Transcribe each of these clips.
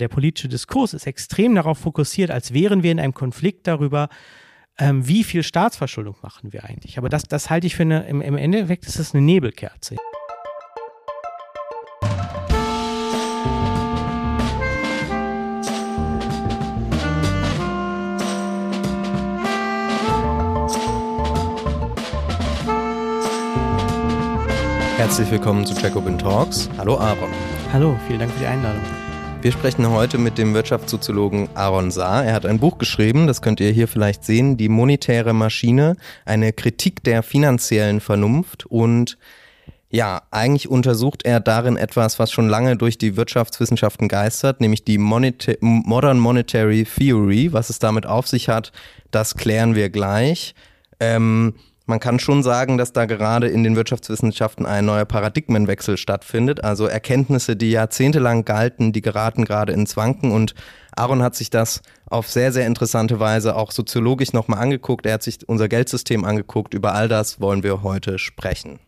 Der politische Diskurs ist extrem darauf fokussiert, als wären wir in einem Konflikt darüber, ähm, wie viel Staatsverschuldung machen wir eigentlich. Aber das, das halte ich für eine, im, im Endeffekt ist das eine Nebelkerze. Herzlich willkommen zu Jacobin Talks. Hallo Aaron. Hallo, vielen Dank für die Einladung. Wir sprechen heute mit dem Wirtschaftssoziologen Aaron Saar. Er hat ein Buch geschrieben, das könnt ihr hier vielleicht sehen, Die monetäre Maschine, eine Kritik der finanziellen Vernunft und ja, eigentlich untersucht er darin etwas, was schon lange durch die Wirtschaftswissenschaften geistert, nämlich die Moneta Modern Monetary Theory. Was es damit auf sich hat, das klären wir gleich. Ähm, man kann schon sagen, dass da gerade in den Wirtschaftswissenschaften ein neuer Paradigmenwechsel stattfindet. Also Erkenntnisse, die jahrzehntelang galten, die geraten gerade ins Wanken. Und Aaron hat sich das auf sehr, sehr interessante Weise auch soziologisch nochmal angeguckt. Er hat sich unser Geldsystem angeguckt. Über all das wollen wir heute sprechen.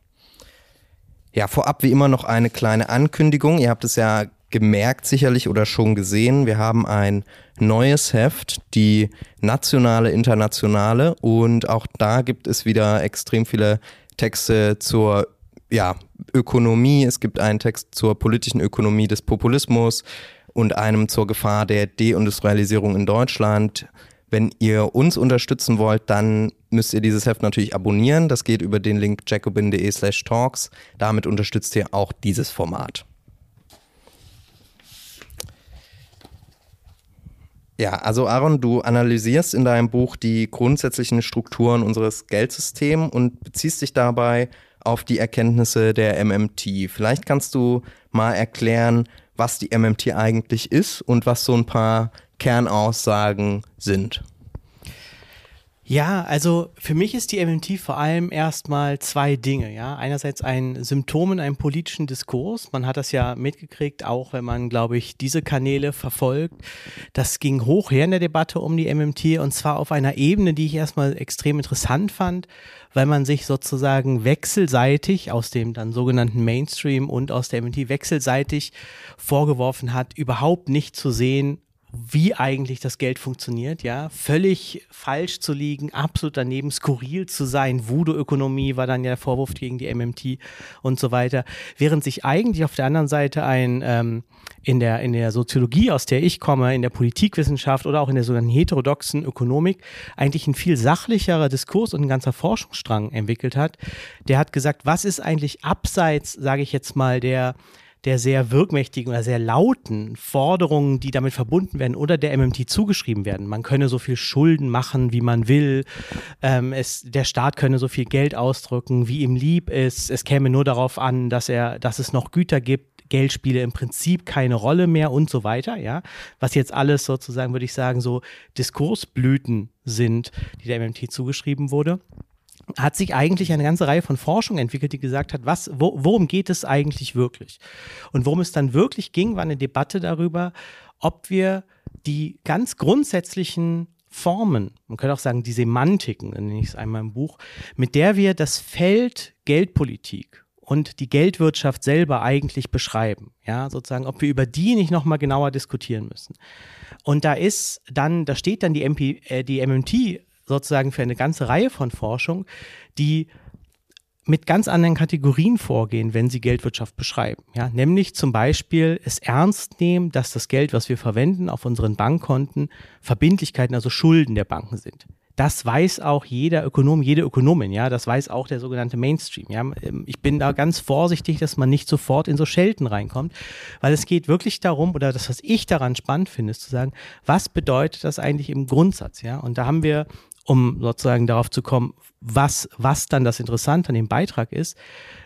Ja, vorab wie immer noch eine kleine Ankündigung. Ihr habt es ja gemerkt sicherlich oder schon gesehen. Wir haben ein neues Heft, die nationale, internationale und auch da gibt es wieder extrem viele Texte zur ja, Ökonomie. Es gibt einen Text zur politischen Ökonomie des Populismus und einem zur Gefahr der Deindustrialisierung in Deutschland. Wenn ihr uns unterstützen wollt, dann müsst ihr dieses Heft natürlich abonnieren. Das geht über den Link jacobin.de slash talks. Damit unterstützt ihr auch dieses Format. Ja, also Aaron, du analysierst in deinem Buch die grundsätzlichen Strukturen unseres Geldsystems und beziehst dich dabei auf die Erkenntnisse der MMT. Vielleicht kannst du mal erklären, was die MMT eigentlich ist und was so ein paar Kernaussagen sind. Ja, also für mich ist die MMT vor allem erstmal zwei Dinge. Ja, einerseits ein Symptom in einem politischen Diskurs. Man hat das ja mitgekriegt, auch wenn man, glaube ich, diese Kanäle verfolgt. Das ging hoch her in der Debatte um die MMT und zwar auf einer Ebene, die ich erstmal extrem interessant fand, weil man sich sozusagen wechselseitig aus dem dann sogenannten Mainstream und aus der MMT wechselseitig vorgeworfen hat, überhaupt nicht zu sehen, wie eigentlich das Geld funktioniert, ja, völlig falsch zu liegen, absolut daneben, skurril zu sein, Voodoo-Ökonomie war dann ja der Vorwurf gegen die MMT und so weiter, während sich eigentlich auf der anderen Seite ein ähm, in der in der Soziologie, aus der ich komme, in der Politikwissenschaft oder auch in der sogenannten heterodoxen Ökonomik eigentlich ein viel sachlicherer Diskurs und ein ganzer Forschungsstrang entwickelt hat. Der hat gesagt, was ist eigentlich abseits, sage ich jetzt mal, der der sehr wirkmächtigen oder sehr lauten Forderungen, die damit verbunden werden oder der MMT zugeschrieben werden. Man könne so viel Schulden machen, wie man will. Ähm, es, der Staat könne so viel Geld ausdrücken, wie ihm lieb ist. Es käme nur darauf an, dass er, dass es noch Güter gibt. Geld spiele im Prinzip keine Rolle mehr und so weiter, ja. Was jetzt alles sozusagen, würde ich sagen, so Diskursblüten sind, die der MMT zugeschrieben wurde hat sich eigentlich eine ganze Reihe von Forschung entwickelt, die gesagt hat, was, wo, worum geht es eigentlich wirklich? Und worum es dann wirklich ging, war eine Debatte darüber, ob wir die ganz grundsätzlichen Formen, man könnte auch sagen die Semantiken, nenne ich es einmal im Buch, mit der wir das Feld Geldpolitik und die Geldwirtschaft selber eigentlich beschreiben, ja, sozusagen, ob wir über die nicht nochmal genauer diskutieren müssen. Und da ist dann, da steht dann die, MP, äh, die MMT sozusagen für eine ganze Reihe von Forschung, die mit ganz anderen Kategorien vorgehen, wenn sie Geldwirtschaft beschreiben. Ja, nämlich zum Beispiel es ernst nehmen, dass das Geld, was wir verwenden auf unseren Bankkonten, Verbindlichkeiten, also Schulden der Banken sind. Das weiß auch jeder Ökonom, jede Ökonomin, ja, das weiß auch der sogenannte Mainstream. Ja. Ich bin da ganz vorsichtig, dass man nicht sofort in so Schelten reinkommt, weil es geht wirklich darum, oder das, was ich daran spannend finde, ist zu sagen, was bedeutet das eigentlich im Grundsatz, ja? Und da haben wir um sozusagen darauf zu kommen, was, was dann das Interessante an dem Beitrag ist,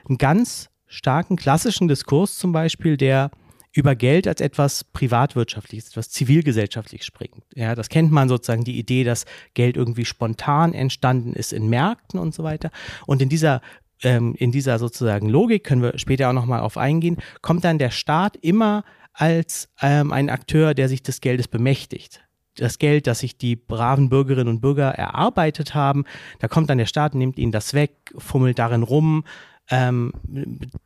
einen ganz starken klassischen Diskurs zum Beispiel, der über Geld als etwas privatwirtschaftliches, etwas zivilgesellschaftlich springt. Ja, das kennt man sozusagen die Idee, dass Geld irgendwie spontan entstanden ist in Märkten und so weiter. Und in dieser ähm, in dieser sozusagen Logik können wir später auch nochmal auf eingehen, kommt dann der Staat immer als ähm, ein Akteur, der sich des Geldes bemächtigt das Geld, das sich die braven Bürgerinnen und Bürger erarbeitet haben. Da kommt dann der Staat, nimmt ihnen das weg, fummelt darin rum, ähm,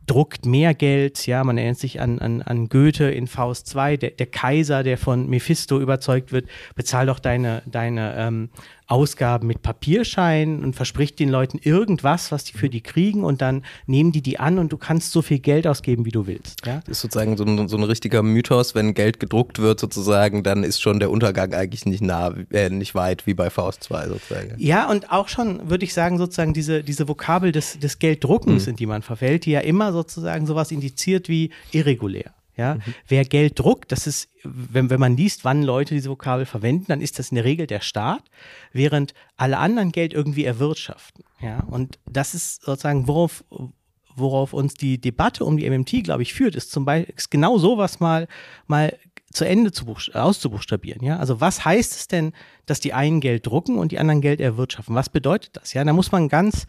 druckt mehr Geld, ja, man erinnert sich an, an, an Goethe in Faust 2, der, der Kaiser, der von Mephisto überzeugt wird, bezahl doch deine, deine ähm, Ausgaben mit Papierschein und verspricht den Leuten irgendwas, was die für die kriegen und dann nehmen die die an und du kannst so viel Geld ausgeben, wie du willst. Ja? Das ist sozusagen so ein, so ein richtiger Mythos, wenn Geld gedruckt wird sozusagen, dann ist schon der Untergang eigentlich nicht nah, äh, nicht weit wie bei Faust 2 sozusagen. Ja, und auch schon, würde ich sagen, sozusagen diese, diese Vokabel des, des Gelddruckens, mhm. in die man verfällt, die ja immer sozusagen sowas indiziert wie irregulär. Ja, mhm. wer Geld druckt, das ist, wenn, wenn man liest, wann Leute diese Vokabel verwenden, dann ist das in der Regel der Staat, während alle anderen Geld irgendwie erwirtschaften. Ja, und das ist sozusagen, worauf, worauf uns die Debatte um die MMT, glaube ich, führt, ist zum Beispiel ist genau sowas mal, mal zu Ende zu auszubuchstabieren. Ja, also was heißt es denn, dass die einen Geld drucken und die anderen Geld erwirtschaften? Was bedeutet das? Ja, da muss man ganz,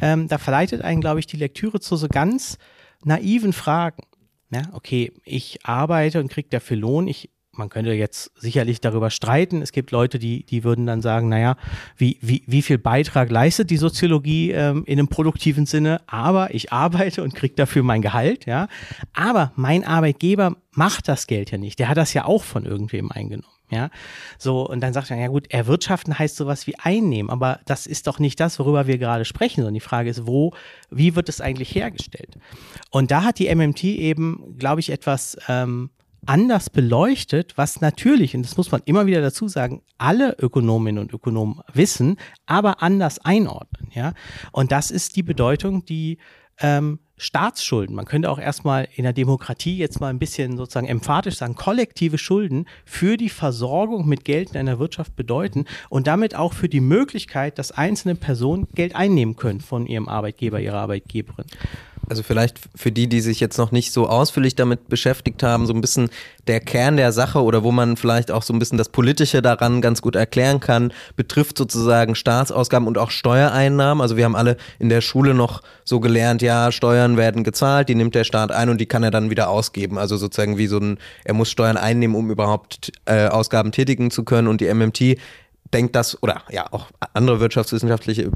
ähm, da verleitet einen, glaube ich, die Lektüre zu so ganz naiven Fragen. Ja, okay, ich arbeite und kriege dafür Lohn. Ich, man könnte jetzt sicherlich darüber streiten. Es gibt Leute, die, die würden dann sagen, naja, wie, wie, wie viel Beitrag leistet die Soziologie ähm, in einem produktiven Sinne? Aber ich arbeite und kriege dafür mein Gehalt, ja. Aber mein Arbeitgeber macht das Geld ja nicht. Der hat das ja auch von irgendwem eingenommen. Ja, so, und dann sagt er, ja gut, erwirtschaften heißt sowas wie einnehmen, aber das ist doch nicht das, worüber wir gerade sprechen, sondern die Frage ist, wo, wie wird es eigentlich hergestellt? Und da hat die MMT eben, glaube ich, etwas ähm, anders beleuchtet, was natürlich, und das muss man immer wieder dazu sagen, alle Ökonominnen und Ökonomen wissen, aber anders einordnen, ja. Und das ist die Bedeutung, die ähm, Staatsschulden, man könnte auch erstmal in der Demokratie jetzt mal ein bisschen sozusagen emphatisch sagen, kollektive Schulden für die Versorgung mit Geld in einer Wirtschaft bedeuten und damit auch für die Möglichkeit, dass einzelne Personen Geld einnehmen können von ihrem Arbeitgeber, ihrer Arbeitgeberin. Also vielleicht für die, die sich jetzt noch nicht so ausführlich damit beschäftigt haben, so ein bisschen der Kern der Sache oder wo man vielleicht auch so ein bisschen das Politische daran ganz gut erklären kann, betrifft sozusagen Staatsausgaben und auch Steuereinnahmen. Also wir haben alle in der Schule noch so gelernt, ja, Steuern werden gezahlt, die nimmt der Staat ein und die kann er dann wieder ausgeben. Also sozusagen wie so ein, er muss Steuern einnehmen, um überhaupt äh, Ausgaben tätigen zu können und die MMT denkt das, oder ja, auch andere wirtschaftswissenschaftliche äh,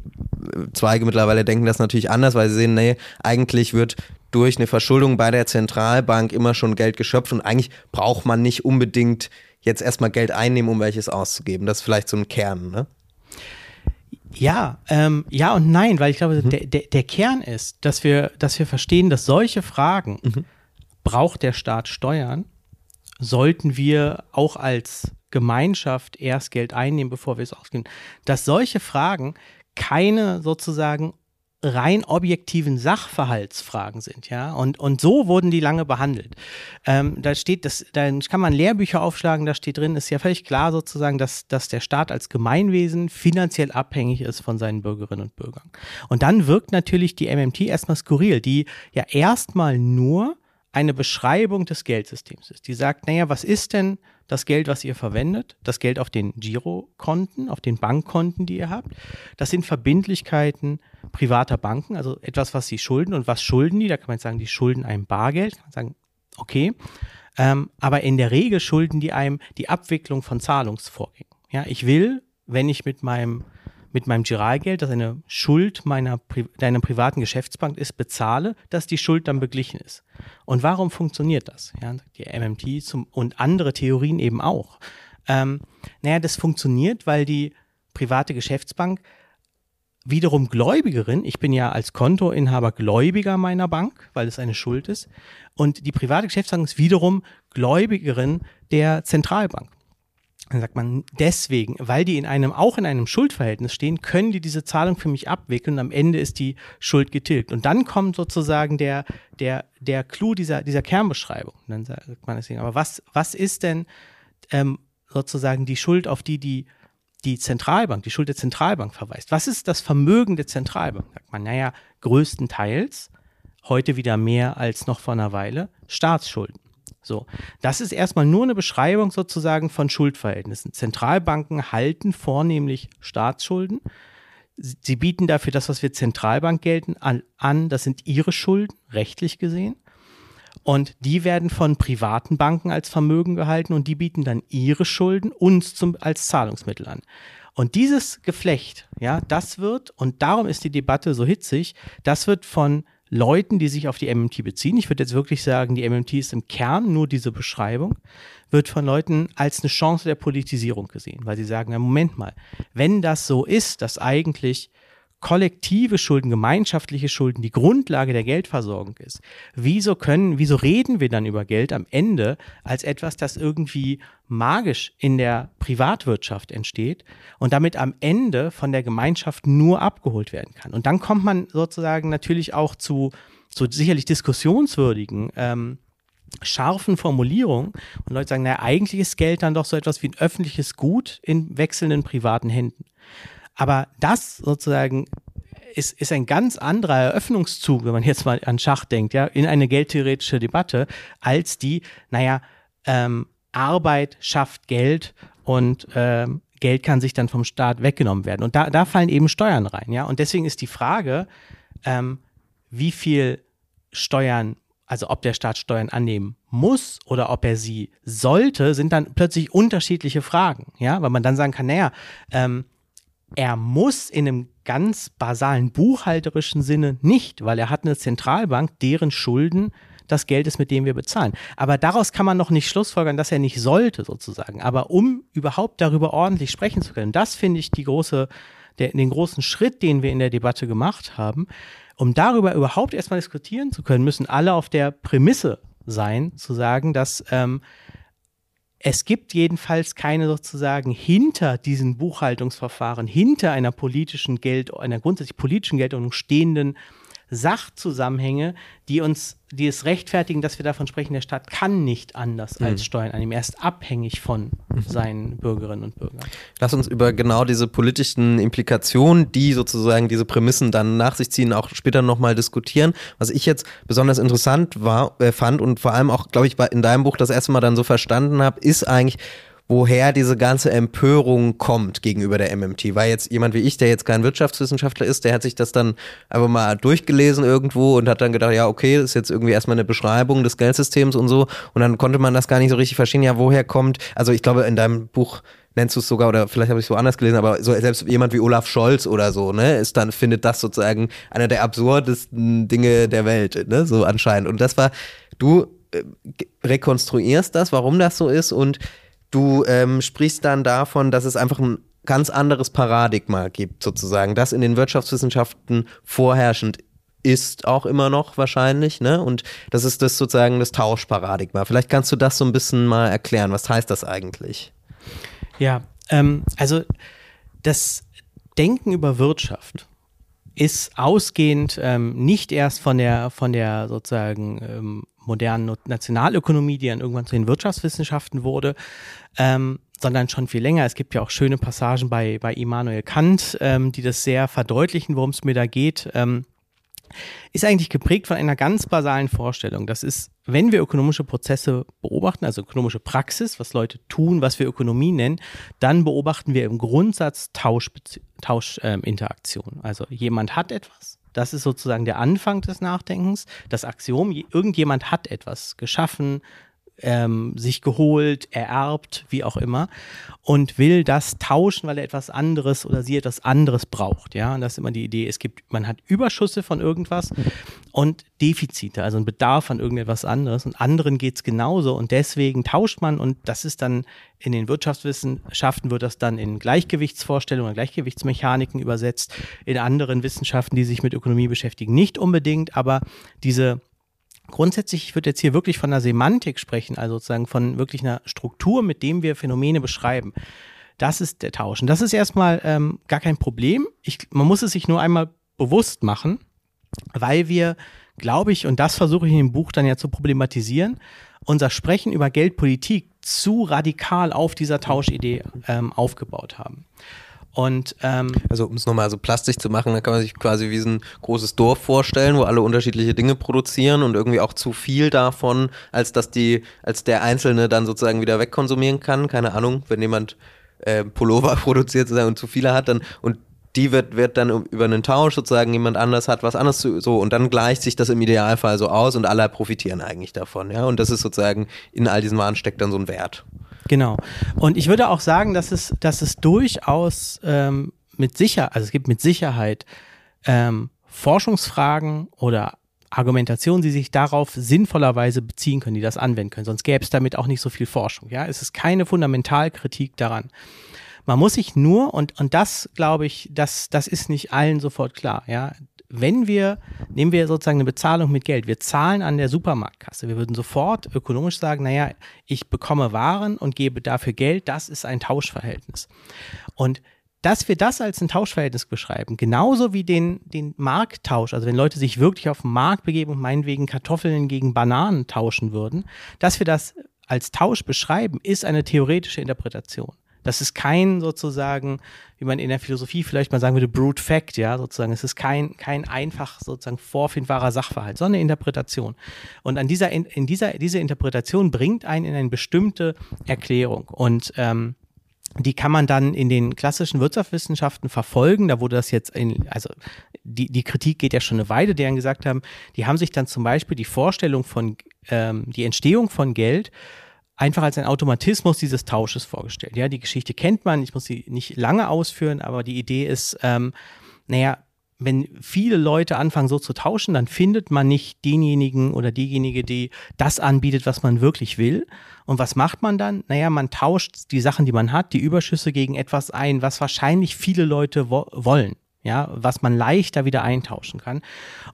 Zweige mittlerweile denken das natürlich anders, weil sie sehen, nee, eigentlich wird durch eine Verschuldung bei der Zentralbank immer schon Geld geschöpft und eigentlich braucht man nicht unbedingt jetzt erstmal Geld einnehmen, um welches auszugeben. Das ist vielleicht so ein Kern, ne? Ja, ähm, ja und nein, weil ich glaube, mhm. der, der, der, Kern ist, dass wir, dass wir verstehen, dass solche Fragen, mhm. braucht der Staat Steuern, sollten wir auch als Gemeinschaft erst Geld einnehmen, bevor wir es ausgeben, dass solche Fragen keine sozusagen rein objektiven Sachverhaltsfragen sind, ja. Und, und so wurden die lange behandelt. Ähm, da steht, das, da kann man Lehrbücher aufschlagen, da steht drin, ist ja völlig klar sozusagen, dass, dass der Staat als Gemeinwesen finanziell abhängig ist von seinen Bürgerinnen und Bürgern. Und dann wirkt natürlich die MMT erstmal skurril, die ja erstmal nur eine Beschreibung des Geldsystems ist. Die sagt, naja, was ist denn das Geld, was ihr verwendet, das Geld auf den Girokonten, auf den Bankkonten, die ihr habt. Das sind Verbindlichkeiten privater Banken, also etwas, was sie schulden. Und was schulden die? Da kann man sagen, die schulden einem Bargeld. Kann man sagen, okay. Ähm, aber in der Regel schulden die einem die Abwicklung von Zahlungsvorgängen. Ja, ich will, wenn ich mit meinem mit meinem Giralgeld, das eine Schuld meiner Pri deiner privaten Geschäftsbank ist, bezahle, dass die Schuld dann beglichen ist. Und warum funktioniert das? Ja, die MMT zum, und andere Theorien eben auch. Ähm, naja, das funktioniert, weil die private Geschäftsbank wiederum Gläubigerin, ich bin ja als Kontoinhaber Gläubiger meiner Bank, weil es eine Schuld ist, und die private Geschäftsbank ist wiederum Gläubigerin der Zentralbank. Dann sagt man, deswegen, weil die in einem, auch in einem Schuldverhältnis stehen, können die diese Zahlung für mich abwickeln. Am Ende ist die Schuld getilgt. Und dann kommt sozusagen der, der, der Clou dieser, dieser Kernbeschreibung. Und dann sagt man deswegen, aber was, was ist denn ähm, sozusagen die Schuld, auf die die, die Zentralbank, die Schuld der Zentralbank verweist? Was ist das Vermögen der Zentralbank? Sagt man, naja, größtenteils, heute wieder mehr als noch vor einer Weile, Staatsschulden. So, das ist erstmal nur eine Beschreibung sozusagen von Schuldverhältnissen. Zentralbanken halten vornehmlich Staatsschulden. Sie bieten dafür das, was wir Zentralbank gelten, an. Das sind ihre Schulden, rechtlich gesehen. Und die werden von privaten Banken als Vermögen gehalten und die bieten dann ihre Schulden uns zum, als Zahlungsmittel an. Und dieses Geflecht, ja, das wird, und darum ist die Debatte so hitzig, das wird von Leuten, die sich auf die MMT beziehen, ich würde jetzt wirklich sagen, die MMT ist im Kern nur diese Beschreibung, wird von Leuten als eine Chance der Politisierung gesehen, weil sie sagen, na Moment mal, wenn das so ist, dass eigentlich kollektive Schulden, gemeinschaftliche Schulden die Grundlage der Geldversorgung ist, wieso können, wieso reden wir dann über Geld am Ende als etwas, das irgendwie magisch in der Privatwirtschaft entsteht und damit am Ende von der Gemeinschaft nur abgeholt werden kann? Und dann kommt man sozusagen natürlich auch zu, zu sicherlich diskussionswürdigen ähm, scharfen Formulierungen und Leute sagen, naja, eigentlich ist Geld dann doch so etwas wie ein öffentliches Gut in wechselnden privaten Händen. Aber das sozusagen ist, ist ein ganz anderer Eröffnungszug, wenn man jetzt mal an Schach denkt, ja, in eine geldtheoretische Debatte, als die, naja, ähm, Arbeit schafft Geld und ähm, Geld kann sich dann vom Staat weggenommen werden. Und da, da fallen eben Steuern rein, ja. Und deswegen ist die Frage, ähm, wie viel Steuern, also ob der Staat Steuern annehmen muss oder ob er sie sollte, sind dann plötzlich unterschiedliche Fragen, ja, weil man dann sagen kann, naja, ähm, er muss in einem ganz basalen buchhalterischen Sinne nicht, weil er hat eine Zentralbank, deren Schulden das Geld ist, mit dem wir bezahlen. Aber daraus kann man noch nicht schlussfolgern, dass er nicht sollte, sozusagen. Aber um überhaupt darüber ordentlich sprechen zu können, das finde ich die große, der, den großen Schritt, den wir in der Debatte gemacht haben. Um darüber überhaupt erstmal diskutieren zu können, müssen alle auf der Prämisse sein, zu sagen, dass ähm, es gibt jedenfalls keine sozusagen hinter diesen Buchhaltungsverfahren, hinter einer politischen Geld, einer grundsätzlich politischen Geldordnung stehenden Sachzusammenhänge, die uns, die es rechtfertigen, dass wir davon sprechen, der Staat kann nicht anders mhm. als Steuern annehmen. Er ist abhängig von mhm. seinen Bürgerinnen und Bürgern. Lass uns über genau diese politischen Implikationen, die sozusagen diese Prämissen dann nach sich ziehen, auch später nochmal diskutieren. Was ich jetzt besonders interessant war, äh, fand und vor allem auch, glaube ich, in deinem Buch das erste Mal dann so verstanden habe, ist eigentlich, woher diese ganze Empörung kommt gegenüber der MMT. Weil jetzt jemand wie ich, der jetzt kein Wirtschaftswissenschaftler ist, der hat sich das dann einfach mal durchgelesen irgendwo und hat dann gedacht, ja, okay, das ist jetzt irgendwie erstmal eine Beschreibung des Geldsystems und so. Und dann konnte man das gar nicht so richtig verstehen, ja, woher kommt, also ich glaube, in deinem Buch nennst du es sogar, oder vielleicht habe ich es so anders gelesen, aber so selbst jemand wie Olaf Scholz oder so, ne, ist dann, findet das sozusagen einer der absurdesten Dinge der Welt, ne, so anscheinend. Und das war, du äh, rekonstruierst das, warum das so ist und Du ähm, sprichst dann davon, dass es einfach ein ganz anderes Paradigma gibt, sozusagen, das in den Wirtschaftswissenschaften vorherrschend ist auch immer noch wahrscheinlich, ne? Und das ist das sozusagen das Tauschparadigma. Vielleicht kannst du das so ein bisschen mal erklären. Was heißt das eigentlich? Ja, ähm, also das Denken über Wirtschaft ist ausgehend ähm, nicht erst von der von der sozusagen ähm, modernen Nationalökonomie, die dann irgendwann zu den Wirtschaftswissenschaften wurde, ähm, sondern schon viel länger. Es gibt ja auch schöne Passagen bei, bei Immanuel Kant, ähm, die das sehr verdeutlichen, worum es mir da geht. Ähm, ist eigentlich geprägt von einer ganz basalen Vorstellung. Das ist, wenn wir ökonomische Prozesse beobachten, also ökonomische Praxis, was Leute tun, was wir Ökonomie nennen, dann beobachten wir im Grundsatz Tauschinteraktion. Tausch, ähm, also jemand hat etwas, das ist sozusagen der Anfang des Nachdenkens. Das Axiom, irgendjemand hat etwas geschaffen, ähm, sich geholt, ererbt, wie auch immer, und will das tauschen, weil er etwas anderes oder sie etwas anderes braucht. Ja, und das ist immer die Idee. Es gibt, man hat Überschüsse von irgendwas und Defizite, also ein Bedarf an irgendetwas anderes. Und anderen geht es genauso und deswegen tauscht man und das ist dann in den Wirtschaftswissenschaften wird das dann in Gleichgewichtsvorstellungen, Gleichgewichtsmechaniken übersetzt. In anderen Wissenschaften, die sich mit Ökonomie beschäftigen, nicht unbedingt, aber diese Grundsätzlich, ich würde jetzt hier wirklich von einer Semantik sprechen, also sozusagen von wirklich einer Struktur, mit dem wir Phänomene beschreiben. Das ist der Tausch. Und das ist erstmal ähm, gar kein Problem. Ich, man muss es sich nur einmal bewusst machen, weil wir, glaube ich, und das versuche ich in dem Buch dann ja zu problematisieren, unser Sprechen über Geldpolitik zu radikal auf dieser Tauschidee ähm, aufgebaut haben. Und ähm, also um es nochmal so plastisch zu machen, da kann man sich quasi wie so ein großes Dorf vorstellen, wo alle unterschiedliche Dinge produzieren und irgendwie auch zu viel davon, als dass die, als der Einzelne dann sozusagen wieder wegkonsumieren kann. Keine Ahnung, wenn jemand äh, Pullover produziert sozusagen und zu viele hat, dann und die wird, wird dann über einen Tausch sozusagen jemand anders hat was anderes zu, so und dann gleicht sich das im Idealfall so aus und alle profitieren eigentlich davon, ja. Und das ist sozusagen in all diesen Waren steckt dann so ein Wert. Genau. Und ich würde auch sagen, dass es, dass es durchaus ähm, mit Sicherheit, also es gibt mit Sicherheit ähm, Forschungsfragen oder Argumentationen, die sich darauf sinnvollerweise beziehen können, die das anwenden können. Sonst gäbe es damit auch nicht so viel Forschung. Ja, es ist keine Fundamentalkritik daran. Man muss sich nur, und, und das glaube ich, das, das ist nicht allen sofort klar, ja. Wenn wir, nehmen wir sozusagen eine Bezahlung mit Geld, wir zahlen an der Supermarktkasse, wir würden sofort ökonomisch sagen, naja, ich bekomme Waren und gebe dafür Geld, das ist ein Tauschverhältnis. Und dass wir das als ein Tauschverhältnis beschreiben, genauso wie den, den Markttausch, also wenn Leute sich wirklich auf den Markt begeben und meinetwegen Kartoffeln gegen Bananen tauschen würden, dass wir das als Tausch beschreiben, ist eine theoretische Interpretation. Das ist kein sozusagen, wie man in der Philosophie vielleicht mal sagen würde, brute fact, ja, sozusagen. Es ist kein, kein einfach sozusagen vorfindbarer Sachverhalt, sondern eine Interpretation. Und an dieser, in dieser, diese Interpretation bringt einen in eine bestimmte Erklärung. Und ähm, die kann man dann in den klassischen Wirtschaftswissenschaften verfolgen. Da wurde das jetzt in, also die, die Kritik geht ja schon eine Weile, deren gesagt haben, die haben sich dann zum Beispiel die Vorstellung von, ähm, die Entstehung von Geld einfach als ein Automatismus dieses Tausches vorgestellt. Ja, die Geschichte kennt man, ich muss sie nicht lange ausführen, aber die Idee ist, ähm, naja, wenn viele Leute anfangen so zu tauschen, dann findet man nicht denjenigen oder diejenige, die das anbietet, was man wirklich will. Und was macht man dann? Naja, man tauscht die Sachen, die man hat, die Überschüsse gegen etwas ein, was wahrscheinlich viele Leute wo wollen. Ja, was man leichter wieder eintauschen kann.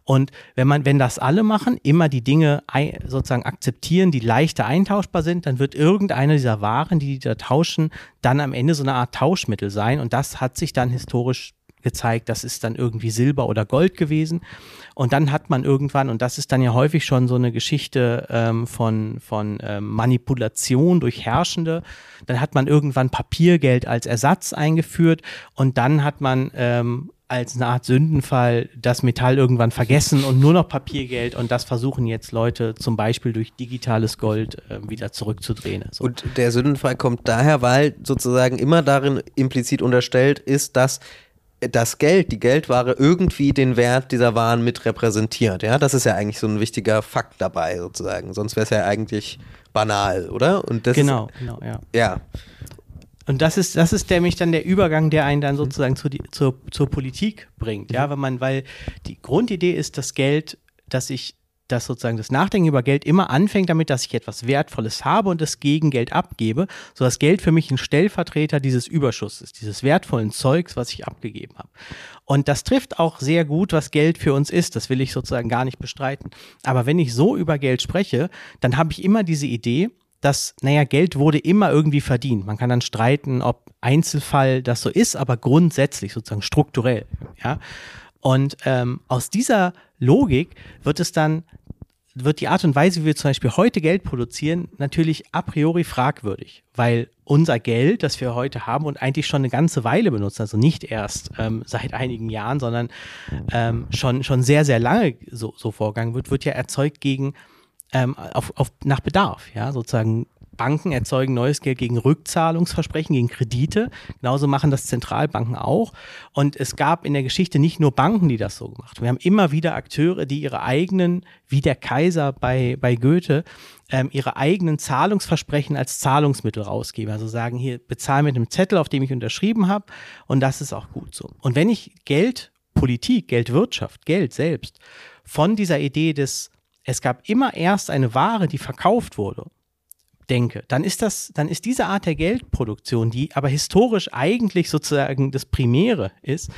Und wenn man, wenn das alle machen, immer die Dinge sozusagen akzeptieren, die leichter eintauschbar sind, dann wird irgendeine dieser Waren, die die da tauschen, dann am Ende so eine Art Tauschmittel sein. Und das hat sich dann historisch gezeigt, das ist dann irgendwie Silber oder Gold gewesen. Und dann hat man irgendwann, und das ist dann ja häufig schon so eine Geschichte ähm, von, von ähm, Manipulation durch Herrschende, dann hat man irgendwann Papiergeld als Ersatz eingeführt und dann hat man ähm, als eine Art Sündenfall das Metall irgendwann vergessen und nur noch Papiergeld und das versuchen jetzt Leute zum Beispiel durch digitales Gold äh, wieder zurückzudrehen. So. Und der Sündenfall kommt daher, weil sozusagen immer darin implizit unterstellt ist, dass das Geld, die Geldware irgendwie den Wert dieser Waren mit repräsentiert. Ja, das ist ja eigentlich so ein wichtiger Fakt dabei sozusagen. Sonst wäre es ja eigentlich banal, oder? Und das genau, genau, ja. Ja. Und das ist, das ist nämlich dann der Übergang, der einen dann mhm. sozusagen zu die, zur, zur Politik bringt. Ja, mhm. wenn man, weil die Grundidee ist, das Geld, das ich dass sozusagen das Nachdenken über Geld immer anfängt damit, dass ich etwas Wertvolles habe und das Gegengeld abgebe, so dass Geld für mich ein Stellvertreter dieses Überschusses, dieses wertvollen Zeugs, was ich abgegeben habe. Und das trifft auch sehr gut, was Geld für uns ist. Das will ich sozusagen gar nicht bestreiten. Aber wenn ich so über Geld spreche, dann habe ich immer diese Idee, dass, naja, Geld wurde immer irgendwie verdient. Man kann dann streiten, ob Einzelfall das so ist, aber grundsätzlich sozusagen strukturell, ja. Und ähm, aus dieser Logik wird es dann, wird die Art und Weise, wie wir zum Beispiel heute Geld produzieren, natürlich a priori fragwürdig, weil unser Geld, das wir heute haben und eigentlich schon eine ganze Weile benutzen, also nicht erst ähm, seit einigen Jahren, sondern ähm, schon, schon sehr, sehr lange so, so vorgegangen wird, wird ja erzeugt gegen ähm, auf, auf, nach Bedarf, ja, sozusagen Banken erzeugen neues Geld gegen Rückzahlungsversprechen, gegen Kredite. Genauso machen das Zentralbanken auch. Und es gab in der Geschichte nicht nur Banken, die das so gemacht haben. Wir haben immer wieder Akteure, die ihre eigenen, wie der Kaiser bei, bei Goethe, ähm, ihre eigenen Zahlungsversprechen als Zahlungsmittel rausgeben. Also sagen, hier bezahl mit einem Zettel, auf dem ich unterschrieben habe. Und das ist auch gut so. Und wenn ich Geld, Politik, Geldwirtschaft, Geld selbst von dieser Idee des es gab immer erst eine Ware, die verkauft wurde denke, dann ist das, dann ist diese Art der Geldproduktion, die aber historisch eigentlich sozusagen das Primäre ist,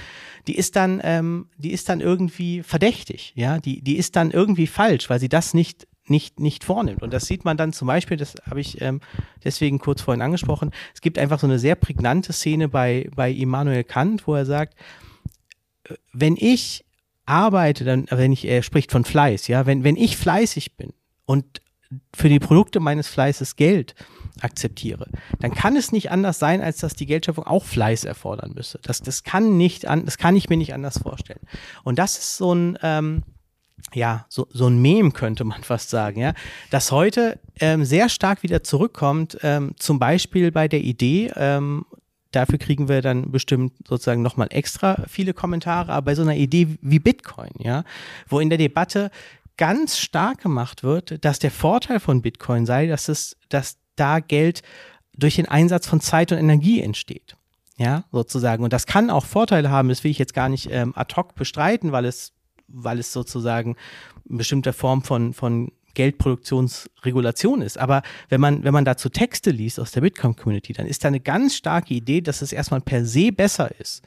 die ist dann, ähm, die ist dann irgendwie verdächtig, ja, die, die ist dann irgendwie falsch, weil sie das nicht nicht, nicht vornimmt. Und das sieht man dann zum Beispiel, das habe ich ähm, deswegen kurz vorhin angesprochen, es gibt einfach so eine sehr prägnante Szene bei, bei Immanuel Kant, wo er sagt, äh, wenn ich arbeite, dann, wenn ich, er spricht von Fleiß, ja, wenn, wenn ich fleißig bin und für die Produkte meines Fleißes Geld akzeptiere, dann kann es nicht anders sein, als dass die Geldschöpfung auch Fleiß erfordern müsse. Das, das kann nicht an, das kann ich mir nicht anders vorstellen. Und das ist so ein, ähm, ja, so, so ein Mem könnte man fast sagen, ja, das heute ähm, sehr stark wieder zurückkommt, ähm, zum Beispiel bei der Idee, ähm, dafür kriegen wir dann bestimmt sozusagen nochmal extra viele Kommentare, aber bei so einer Idee wie Bitcoin, ja, wo in der Debatte ganz stark gemacht wird, dass der Vorteil von Bitcoin sei, dass es, dass da Geld durch den Einsatz von Zeit und Energie entsteht. Ja, sozusagen. Und das kann auch Vorteile haben, das will ich jetzt gar nicht ähm, ad hoc bestreiten, weil es, weil es sozusagen eine bestimmte Form von, von Geldproduktionsregulation ist. Aber wenn man, wenn man dazu Texte liest aus der Bitcoin-Community, dann ist da eine ganz starke Idee, dass es erstmal per se besser ist,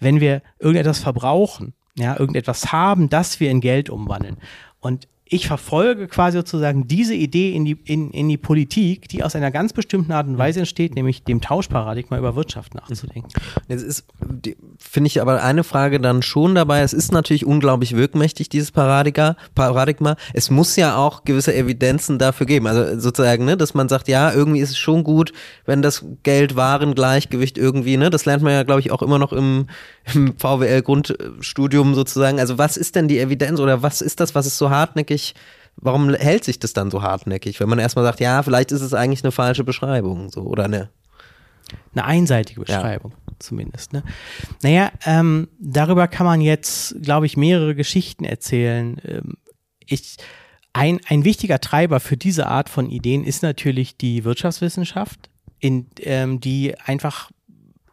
wenn wir irgendetwas verbrauchen, ja, irgendetwas haben, das wir in Geld umwandeln. Und ich verfolge quasi sozusagen diese Idee in die, in, in die Politik, die aus einer ganz bestimmten Art und Weise entsteht, nämlich dem Tauschparadigma über Wirtschaft nachzudenken. Jetzt ist, finde ich aber eine Frage dann schon dabei. Es ist natürlich unglaublich wirkmächtig, dieses Paradigma. Paradigma. Es muss ja auch gewisse Evidenzen dafür geben. Also sozusagen, ne, dass man sagt, ja, irgendwie ist es schon gut, wenn das Geld-Waren-Gleichgewicht irgendwie, ne, das lernt man ja, glaube ich, auch immer noch im, im VWL-Grundstudium sozusagen. Also was ist denn die Evidenz oder was ist das, was ist so hartnäckig? Warum hält sich das dann so hartnäckig, wenn man erstmal sagt, ja, vielleicht ist es eigentlich eine falsche Beschreibung, so oder ne? Eine einseitige Beschreibung, ja. zumindest. Ne? Naja, ähm, darüber kann man jetzt, glaube ich, mehrere Geschichten erzählen. Ähm, ich, ein, ein wichtiger Treiber für diese Art von Ideen ist natürlich die Wirtschaftswissenschaft, in, ähm, die einfach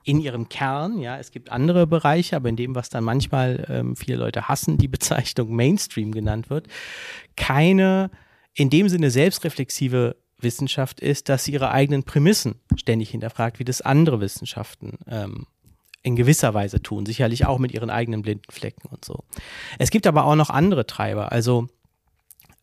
in ihrem Kern, ja, es gibt andere Bereiche, aber in dem, was dann manchmal ähm, viele Leute hassen, die Bezeichnung Mainstream genannt wird, keine in dem Sinne selbstreflexive Wissenschaft ist, dass sie ihre eigenen Prämissen ständig hinterfragt, wie das andere Wissenschaften ähm, in gewisser Weise tun, sicherlich auch mit ihren eigenen blinden Flecken und so. Es gibt aber auch noch andere Treiber, also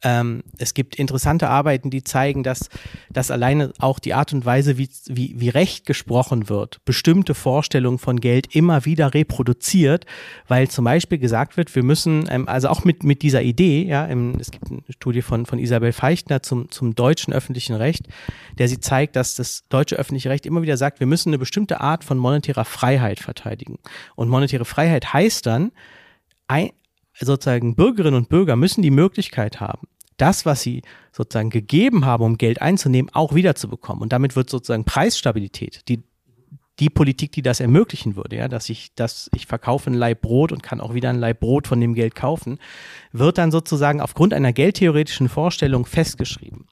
ähm, es gibt interessante Arbeiten, die zeigen, dass, dass alleine auch die Art und Weise, wie, wie, wie Recht gesprochen wird, bestimmte Vorstellungen von Geld immer wieder reproduziert, weil zum Beispiel gesagt wird, wir müssen, ähm, also auch mit, mit dieser Idee, ja, im, es gibt eine Studie von, von Isabel Feichtner zum, zum deutschen öffentlichen Recht, der sie zeigt, dass das deutsche öffentliche Recht immer wieder sagt, wir müssen eine bestimmte Art von monetärer Freiheit verteidigen. Und monetäre Freiheit heißt dann, ein, sozusagen Bürgerinnen und Bürger müssen die Möglichkeit haben, das, was sie sozusagen gegeben haben, um Geld einzunehmen, auch wiederzubekommen. Und damit wird sozusagen Preisstabilität, die, die Politik, die das ermöglichen würde, ja, dass ich, dass ich verkaufe ein Leib Brot und kann auch wieder ein Leib Brot von dem Geld kaufen, wird dann sozusagen aufgrund einer geldtheoretischen Vorstellung festgeschrieben.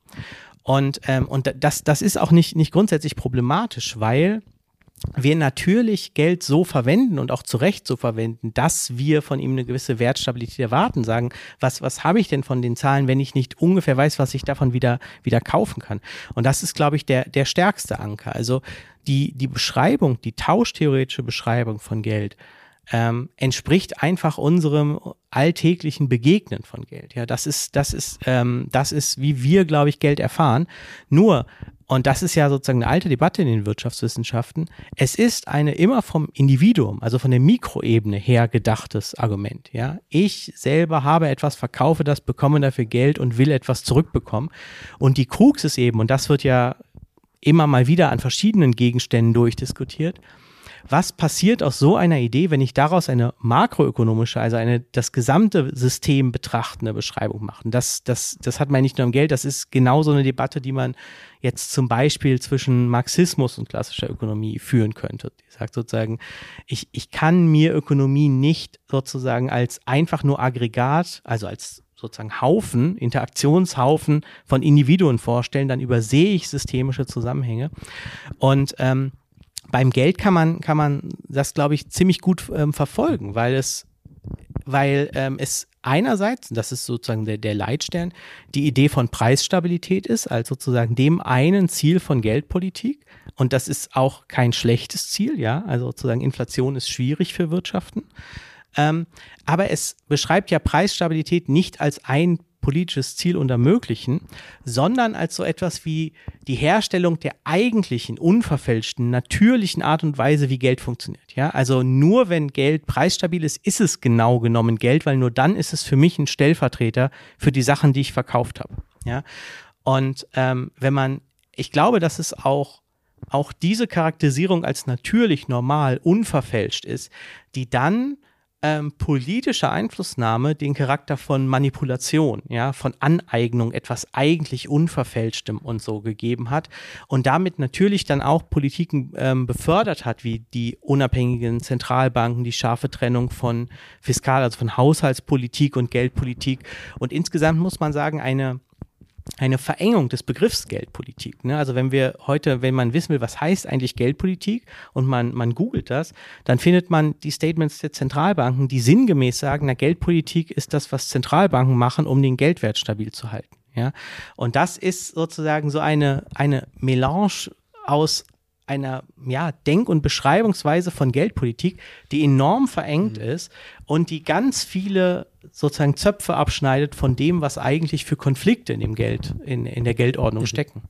Und, ähm, und das, das ist auch nicht, nicht grundsätzlich problematisch, weil wir natürlich Geld so verwenden und auch zu Recht so verwenden, dass wir von ihm eine gewisse Wertstabilität erwarten, sagen, was, was habe ich denn von den Zahlen, wenn ich nicht ungefähr weiß, was ich davon wieder, wieder kaufen kann. Und das ist, glaube ich, der, der stärkste Anker. Also die, die Beschreibung, die tauschtheoretische Beschreibung von Geld, ähm, entspricht einfach unserem alltäglichen Begegnen von Geld. Ja, das ist, das ist, ähm, das ist, wie wir, glaube ich, Geld erfahren. Nur und das ist ja sozusagen eine alte Debatte in den Wirtschaftswissenschaften, es ist eine immer vom Individuum, also von der Mikroebene her gedachtes Argument. Ja, ich selber habe etwas, verkaufe das, bekomme dafür Geld und will etwas zurückbekommen. Und die Krux ist eben, und das wird ja immer mal wieder an verschiedenen Gegenständen durchdiskutiert, was passiert aus so einer Idee, wenn ich daraus eine makroökonomische, also eine das gesamte System betrachtende Beschreibung mache? Das, das, das hat man nicht nur im Geld, das ist genauso eine Debatte, die man jetzt zum Beispiel zwischen Marxismus und klassischer Ökonomie führen könnte. Die sagt sozusagen, ich, ich kann mir Ökonomie nicht sozusagen als einfach nur Aggregat, also als sozusagen Haufen, Interaktionshaufen von Individuen vorstellen, dann übersehe ich systemische Zusammenhänge. Und ähm, beim Geld kann man, kann man das, glaube ich, ziemlich gut ähm, verfolgen, weil es, weil ähm, es einerseits, das ist sozusagen der, der Leitstern, die Idee von Preisstabilität ist, als sozusagen dem einen Ziel von Geldpolitik. Und das ist auch kein schlechtes Ziel, ja. Also sozusagen Inflation ist schwierig für Wirtschaften. Ähm, aber es beschreibt ja Preisstabilität nicht als ein politisches Ziel und ermöglichen, sondern als so etwas wie die Herstellung der eigentlichen, unverfälschten, natürlichen Art und Weise, wie Geld funktioniert. Ja, also nur wenn Geld preisstabil ist, ist es genau genommen Geld, weil nur dann ist es für mich ein Stellvertreter für die Sachen, die ich verkauft habe. Ja, und ähm, wenn man, ich glaube, dass es auch auch diese Charakterisierung als natürlich, normal, unverfälscht ist, die dann ähm, politische Einflussnahme den Charakter von Manipulation, ja, von Aneignung, etwas eigentlich Unverfälschtem und so gegeben hat und damit natürlich dann auch Politiken ähm, befördert hat, wie die unabhängigen Zentralbanken, die scharfe Trennung von Fiskal, also von Haushaltspolitik und Geldpolitik. Und insgesamt muss man sagen, eine eine Verengung des Begriffs Geldpolitik. Ne? Also wenn wir heute, wenn man wissen will, was heißt eigentlich Geldpolitik und man, man googelt das, dann findet man die Statements der Zentralbanken, die sinngemäß sagen, na Geldpolitik ist das, was Zentralbanken machen, um den Geldwert stabil zu halten. Ja? Und das ist sozusagen so eine, eine Melange aus einer ja, Denk- und Beschreibungsweise von Geldpolitik, die enorm verengt mhm. ist und die ganz viele sozusagen Zöpfe abschneidet von dem, was eigentlich für Konflikte in dem Geld, in, in der Geldordnung mhm. stecken.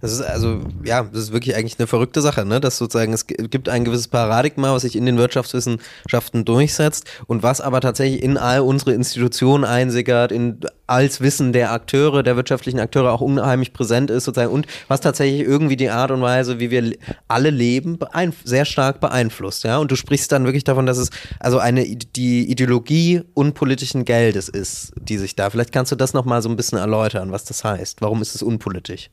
Das ist also, ja, das ist wirklich eigentlich eine verrückte Sache, ne? Dass sozusagen es gibt ein gewisses Paradigma, was sich in den Wirtschaftswissenschaften durchsetzt und was aber tatsächlich in all unsere Institutionen einsickert, in als Wissen der Akteure, der wirtschaftlichen Akteure auch unheimlich präsent ist sozusagen und was tatsächlich irgendwie die Art und Weise, wie wir alle leben, sehr stark beeinflusst, ja. Und du sprichst dann wirklich davon, dass es also eine die Ideologie unpolitischen Geldes ist, die sich da. Vielleicht kannst du das nochmal so ein bisschen erläutern, was das heißt. Warum ist es unpolitisch?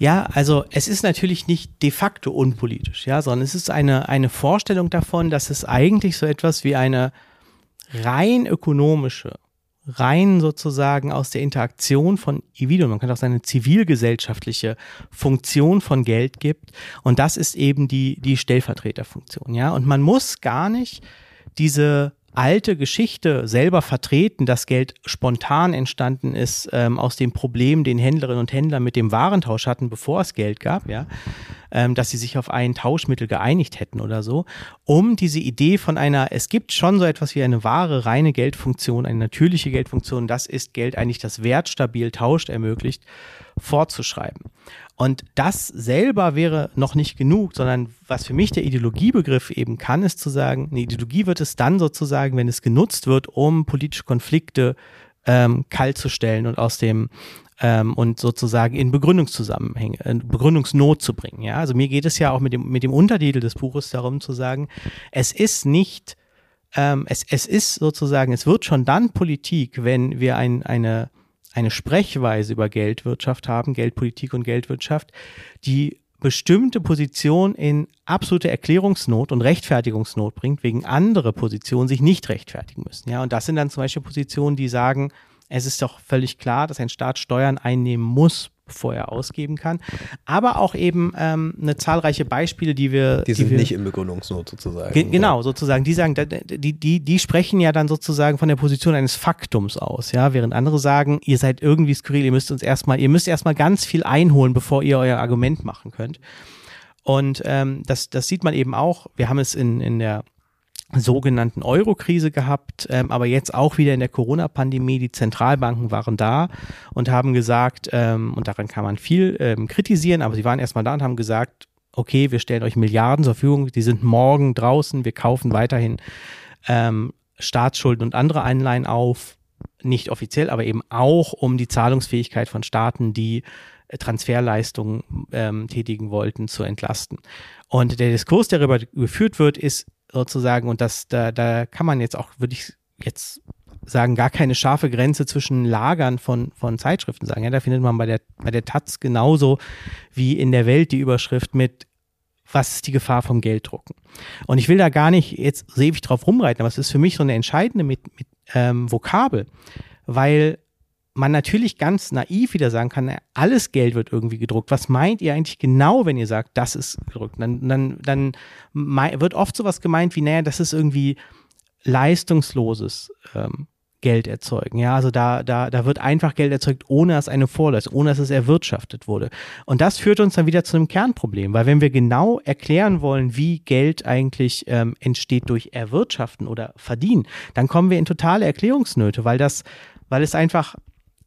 Ja, also es ist natürlich nicht de facto unpolitisch, ja, sondern es ist eine, eine Vorstellung davon, dass es eigentlich so etwas wie eine rein ökonomische, rein sozusagen aus der Interaktion von Individuen, man kann auch seine zivilgesellschaftliche Funktion von Geld gibt. Und das ist eben die, die Stellvertreterfunktion, ja, und man muss gar nicht diese alte Geschichte selber vertreten, dass Geld spontan entstanden ist ähm, aus dem Problem, den Händlerinnen und Händler mit dem Warentausch hatten, bevor es Geld gab, ja, ähm, dass sie sich auf ein Tauschmittel geeinigt hätten oder so, um diese Idee von einer, es gibt schon so etwas wie eine wahre, reine Geldfunktion, eine natürliche Geldfunktion, das ist Geld eigentlich, das wertstabil tauscht ermöglicht, vorzuschreiben. Und das selber wäre noch nicht genug, sondern was für mich der Ideologiebegriff eben kann, ist zu sagen, eine Ideologie wird es dann sozusagen, wenn es genutzt wird, um politische Konflikte ähm, kalt und aus dem ähm, und sozusagen in Begründungszusammenhänge, in Begründungsnot zu bringen. Ja, also mir geht es ja auch mit dem mit dem Untertitel des Buches darum zu sagen, es ist nicht ähm, es, es ist sozusagen, es wird schon dann Politik, wenn wir ein, eine eine Sprechweise über Geldwirtschaft haben, Geldpolitik und Geldwirtschaft, die bestimmte Positionen in absolute Erklärungsnot und Rechtfertigungsnot bringt, wegen andere Positionen sich nicht rechtfertigen müssen. Ja, und das sind dann zum Beispiel Positionen, die sagen, es ist doch völlig klar, dass ein Staat Steuern einnehmen muss, vorher ausgeben kann. Aber auch eben ähm, eine zahlreiche Beispiele, die wir. Die sind die wir, nicht in Begründungsnot sozusagen. Ge genau, sozusagen. Die sagen, die, die, die sprechen ja dann sozusagen von der Position eines Faktums aus, ja, während andere sagen, ihr seid irgendwie skurril, ihr müsst uns erstmal, ihr müsst erstmal ganz viel einholen, bevor ihr euer Argument machen könnt. Und ähm, das, das sieht man eben auch. Wir haben es in, in der sogenannten Euro-Krise gehabt, ähm, aber jetzt auch wieder in der Corona-Pandemie. Die Zentralbanken waren da und haben gesagt, ähm, und daran kann man viel ähm, kritisieren, aber sie waren erstmal da und haben gesagt, okay, wir stellen euch Milliarden zur Verfügung, die sind morgen draußen, wir kaufen weiterhin ähm, Staatsschulden und andere Einleihen auf, nicht offiziell, aber eben auch um die Zahlungsfähigkeit von Staaten, die äh, Transferleistungen ähm, tätigen wollten, zu entlasten. Und der Diskurs, der darüber geführt wird, ist, sozusagen, und das, da, da kann man jetzt auch, würde ich jetzt sagen, gar keine scharfe Grenze zwischen Lagern von, von Zeitschriften sagen. Ja, da findet man bei der, bei der Taz genauso wie in der Welt die Überschrift mit was ist die Gefahr vom Gelddrucken? Und ich will da gar nicht jetzt ewig drauf rumreiten, aber es ist für mich so eine entscheidende mit, mit ähm, Vokabel, weil man natürlich ganz naiv wieder sagen kann, alles Geld wird irgendwie gedruckt. Was meint ihr eigentlich genau, wenn ihr sagt, das ist gedruckt? Dann, dann, dann wird oft sowas gemeint wie, naja, das ist irgendwie leistungsloses ähm, Geld erzeugen. Ja, also da, da, da wird einfach Geld erzeugt, ohne dass eine Vorleistung, ohne dass es erwirtschaftet wurde. Und das führt uns dann wieder zu einem Kernproblem, weil wenn wir genau erklären wollen, wie Geld eigentlich ähm, entsteht durch Erwirtschaften oder Verdienen, dann kommen wir in totale Erklärungsnöte, weil das, weil es einfach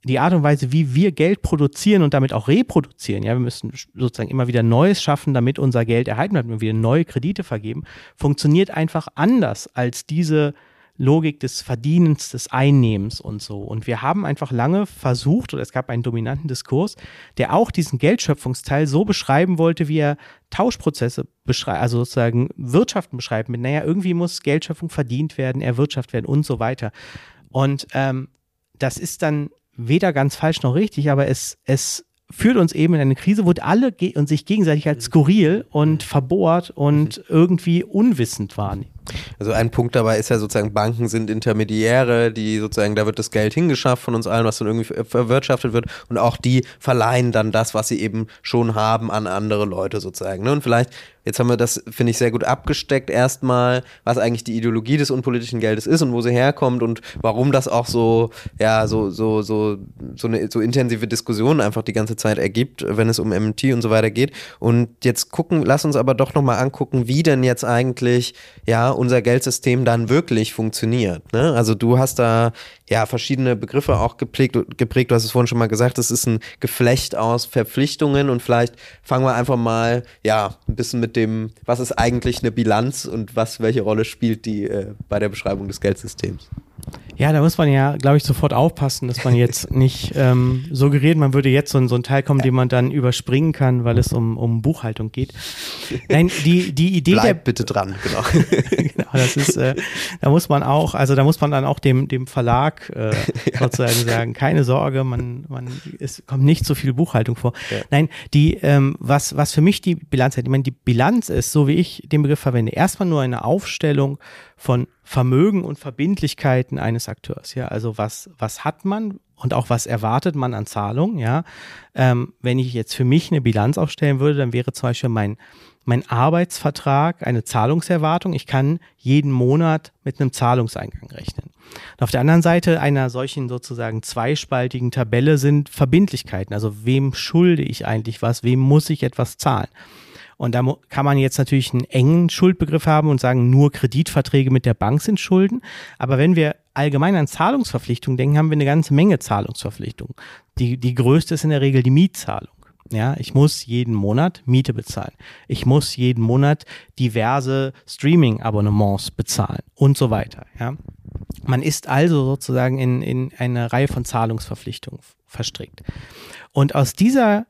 die Art und Weise, wie wir Geld produzieren und damit auch reproduzieren, ja, wir müssen sozusagen immer wieder Neues schaffen, damit unser Geld erhalten bleibt und wir neue Kredite vergeben, funktioniert einfach anders als diese Logik des Verdienens, des Einnehmens und so. Und wir haben einfach lange versucht, oder es gab einen dominanten Diskurs, der auch diesen Geldschöpfungsteil so beschreiben wollte, wie er Tauschprozesse beschreibt, also sozusagen Wirtschaften beschreibt, mit, naja, irgendwie muss Geldschöpfung verdient werden, erwirtschaftet werden und so weiter. Und ähm, das ist dann weder ganz falsch noch richtig, aber es, es führt uns eben in eine Krise, wo alle und sich gegenseitig als skurril und verbohrt und irgendwie unwissend wahrnehmen. Also ein Punkt dabei ist ja sozusagen, Banken sind Intermediäre, die sozusagen, da wird das Geld hingeschafft von uns allen, was dann irgendwie verwirtschaftet wird und auch die verleihen dann das, was sie eben schon haben, an andere Leute sozusagen. Ne? Und vielleicht Jetzt haben wir das, finde ich, sehr gut abgesteckt erstmal, was eigentlich die Ideologie des unpolitischen Geldes ist und wo sie herkommt und warum das auch so, ja, so, so, so, so eine so intensive Diskussion einfach die ganze Zeit ergibt, wenn es um MT und so weiter geht. Und jetzt gucken, lass uns aber doch nochmal angucken, wie denn jetzt eigentlich, ja, unser Geldsystem dann wirklich funktioniert. Ne? Also du hast da ja, verschiedene Begriffe auch geprägt, geprägt. Du hast es vorhin schon mal gesagt, es ist ein Geflecht aus Verpflichtungen und vielleicht fangen wir einfach mal, ja, ein bisschen mit dem, was ist eigentlich eine Bilanz und was, welche Rolle spielt die äh, bei der Beschreibung des Geldsystems? Ja, da muss man ja, glaube ich, sofort aufpassen, dass man jetzt nicht ähm, suggeriert, man würde jetzt so, in so einen Teil kommen, den man dann überspringen kann, weil es um, um Buchhaltung geht. Nein, die, die Idee Bleib der. bitte dran, genau. genau, das ist, äh, da muss man auch, also da muss man dann auch dem, dem Verlag äh, sozusagen sagen, keine Sorge, man, man, es kommt nicht so viel Buchhaltung vor. Ja. Nein, die, ähm, was, was für mich die Bilanz hat, ich meine, die Bilanz ist, so wie ich den Begriff verwende, erstmal nur eine Aufstellung von Vermögen und Verbindlichkeiten eines Akteurs. Ja, also was, was hat man und auch was erwartet man an Zahlungen. Ja, ähm, wenn ich jetzt für mich eine Bilanz aufstellen würde, dann wäre zum Beispiel mein, mein Arbeitsvertrag eine Zahlungserwartung. Ich kann jeden Monat mit einem Zahlungseingang rechnen. Und auf der anderen Seite einer solchen sozusagen zweispaltigen Tabelle sind Verbindlichkeiten. Also wem schulde ich eigentlich was? Wem muss ich etwas zahlen? Und da kann man jetzt natürlich einen engen Schuldbegriff haben und sagen, nur Kreditverträge mit der Bank sind Schulden. Aber wenn wir allgemein an Zahlungsverpflichtungen denken, haben wir eine ganze Menge Zahlungsverpflichtungen. Die, die größte ist in der Regel die Mietzahlung. Ja, ich muss jeden Monat Miete bezahlen. Ich muss jeden Monat diverse Streaming-Abonnements bezahlen und so weiter. Ja. Man ist also sozusagen in, in eine Reihe von Zahlungsverpflichtungen verstrickt. Und aus dieser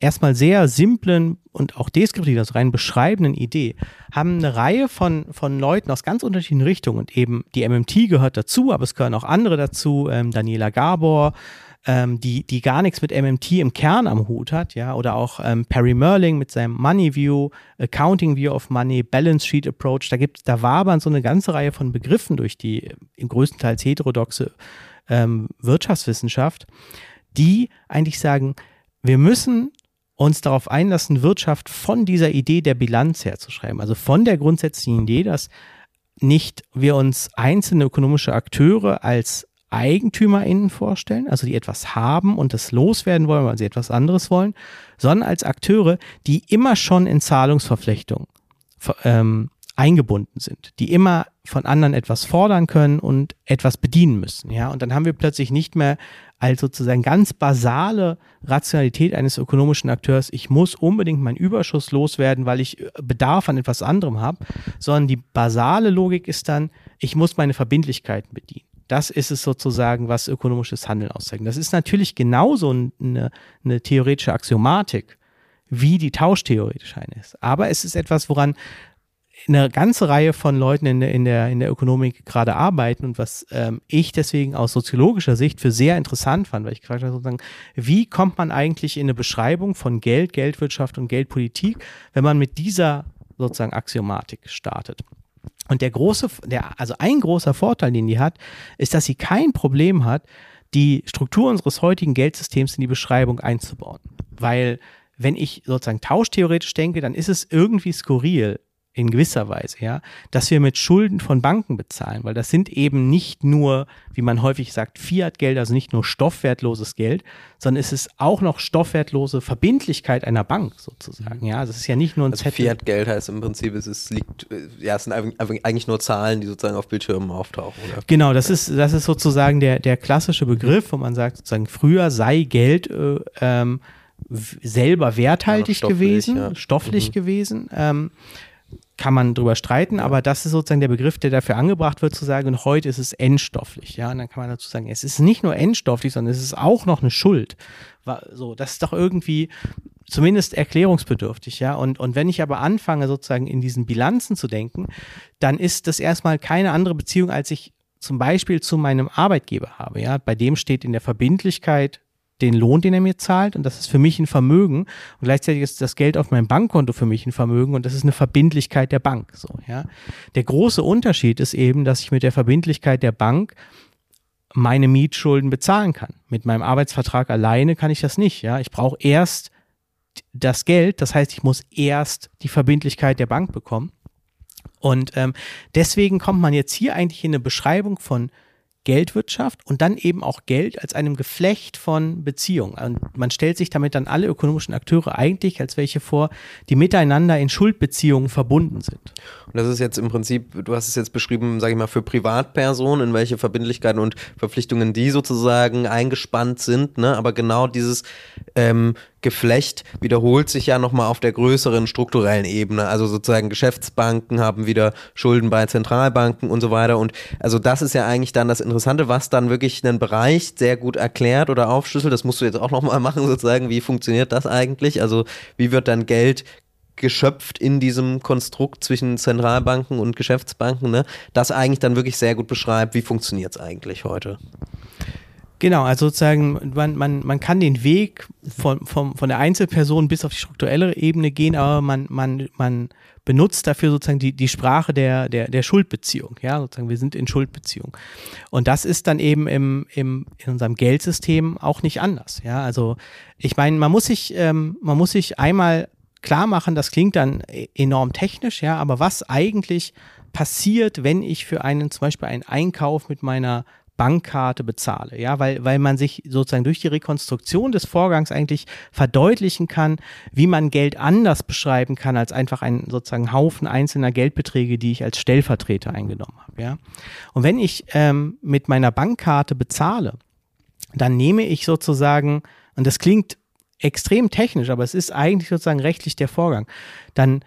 erstmal sehr simplen und auch deskriptiv, also rein beschreibenden Idee, haben eine Reihe von, von Leuten aus ganz unterschiedlichen Richtungen. Und eben die MMT gehört dazu, aber es gehören auch andere dazu, ähm, Daniela Gabor, ähm, die, die gar nichts mit MMT im Kern am Hut hat, ja, oder auch ähm, Perry Merling mit seinem Money View, Accounting View of Money, Balance Sheet Approach, da gibt, da wabern so eine ganze Reihe von Begriffen durch die im größtenteils heterodoxe ähm, Wirtschaftswissenschaft, die eigentlich sagen, wir müssen uns darauf einlassen, Wirtschaft von dieser Idee der Bilanz herzuschreiben. Also von der grundsätzlichen Idee, dass nicht wir uns einzelne ökonomische Akteure als EigentümerInnen vorstellen, also die etwas haben und das loswerden wollen, weil sie etwas anderes wollen, sondern als Akteure, die immer schon in Zahlungsverflechtung ähm, eingebunden sind, die immer von anderen etwas fordern können und etwas bedienen müssen. Ja, und dann haben wir plötzlich nicht mehr als sozusagen ganz basale Rationalität eines ökonomischen Akteurs, ich muss unbedingt meinen Überschuss loswerden, weil ich äh, Bedarf an etwas anderem habe, sondern die basale Logik ist dann, ich muss meine Verbindlichkeiten bedienen. Das ist es sozusagen, was ökonomisches Handeln auszeichnet. Das ist natürlich genauso eine, eine theoretische Axiomatik, wie die tauschtheoretische eine ist. Aber es ist etwas, woran eine ganze Reihe von Leuten in der, in der, in der Ökonomik gerade arbeiten und was ähm, ich deswegen aus soziologischer Sicht für sehr interessant fand, weil ich gefragt habe, sozusagen, wie kommt man eigentlich in eine Beschreibung von Geld, Geldwirtschaft und Geldpolitik, wenn man mit dieser sozusagen Axiomatik startet. Und der große, der, also ein großer Vorteil, den die hat, ist, dass sie kein Problem hat, die Struktur unseres heutigen Geldsystems in die Beschreibung einzubauen. Weil wenn ich sozusagen tauschtheoretisch denke, dann ist es irgendwie skurril, in gewisser Weise, ja, dass wir mit Schulden von Banken bezahlen, weil das sind eben nicht nur, wie man häufig sagt, Fiat-Geld, also nicht nur stoffwertloses Geld, sondern es ist auch noch stoffwertlose Verbindlichkeit einer Bank sozusagen, ja. Das ist ja nicht nur ein also Fiat-Geld heißt im Prinzip, es ist, liegt, ja, es sind eigentlich nur Zahlen, die sozusagen auf Bildschirmen auftauchen, oder? Genau, das ist, das ist sozusagen der, der klassische Begriff, wo man sagt, sozusagen, früher sei Geld, äh, ähm, selber werthaltig ja, gewesen, ja. stofflich mhm. gewesen. Ähm, kann man drüber streiten, aber das ist sozusagen der Begriff, der dafür angebracht wird, zu sagen, und heute ist es endstofflich. Ja, und dann kann man dazu sagen, es ist nicht nur endstofflich, sondern es ist auch noch eine Schuld. So, das ist doch irgendwie zumindest erklärungsbedürftig, ja. Und, und wenn ich aber anfange, sozusagen in diesen Bilanzen zu denken, dann ist das erstmal keine andere Beziehung, als ich zum Beispiel zu meinem Arbeitgeber habe, ja. Bei dem steht in der Verbindlichkeit den Lohn, den er mir zahlt und das ist für mich ein Vermögen und gleichzeitig ist das Geld auf meinem Bankkonto für mich ein Vermögen und das ist eine Verbindlichkeit der Bank. So, ja. Der große Unterschied ist eben, dass ich mit der Verbindlichkeit der Bank meine Mietschulden bezahlen kann. Mit meinem Arbeitsvertrag alleine kann ich das nicht. Ja, ich brauche erst das Geld, das heißt, ich muss erst die Verbindlichkeit der Bank bekommen. Und ähm, deswegen kommt man jetzt hier eigentlich in eine Beschreibung von Geldwirtschaft und dann eben auch Geld als einem Geflecht von Beziehungen. Und man stellt sich damit dann alle ökonomischen Akteure eigentlich als welche vor, die miteinander in Schuldbeziehungen verbunden sind. Und das ist jetzt im Prinzip, du hast es jetzt beschrieben, sage ich mal, für Privatpersonen, in welche Verbindlichkeiten und Verpflichtungen die sozusagen eingespannt sind. Ne? Aber genau dieses ähm, Geflecht wiederholt sich ja nochmal auf der größeren strukturellen Ebene. Also sozusagen Geschäftsbanken haben wieder Schulden bei Zentralbanken und so weiter. Und also das ist ja eigentlich dann das Interessante, was dann wirklich einen Bereich sehr gut erklärt oder aufschlüsselt. Das musst du jetzt auch nochmal machen, sozusagen. Wie funktioniert das eigentlich? Also wie wird dann Geld geschöpft in diesem Konstrukt zwischen Zentralbanken und Geschäftsbanken, ne? das eigentlich dann wirklich sehr gut beschreibt, wie funktioniert es eigentlich heute. Genau, also sozusagen, man, man, man kann den Weg von, von, von der Einzelperson bis auf die strukturelle Ebene gehen, aber man, man, man benutzt dafür sozusagen die, die Sprache der, der, der Schuldbeziehung. Ja, sozusagen, wir sind in Schuldbeziehung. Und das ist dann eben im, im, in unserem Geldsystem auch nicht anders. Ja, also ich meine, man muss sich, ähm, man muss sich einmal klar machen, das klingt dann e-, enorm technisch, ja, aber was eigentlich passiert, wenn ich für einen zum Beispiel einen Einkauf mit meiner Bankkarte bezahle, ja, weil, weil man sich sozusagen durch die Rekonstruktion des Vorgangs eigentlich verdeutlichen kann, wie man Geld anders beschreiben kann als einfach ein sozusagen Haufen einzelner Geldbeträge, die ich als Stellvertreter eingenommen habe, ja. Und wenn ich ähm, mit meiner Bankkarte bezahle, dann nehme ich sozusagen, und das klingt extrem technisch, aber es ist eigentlich sozusagen rechtlich der Vorgang, dann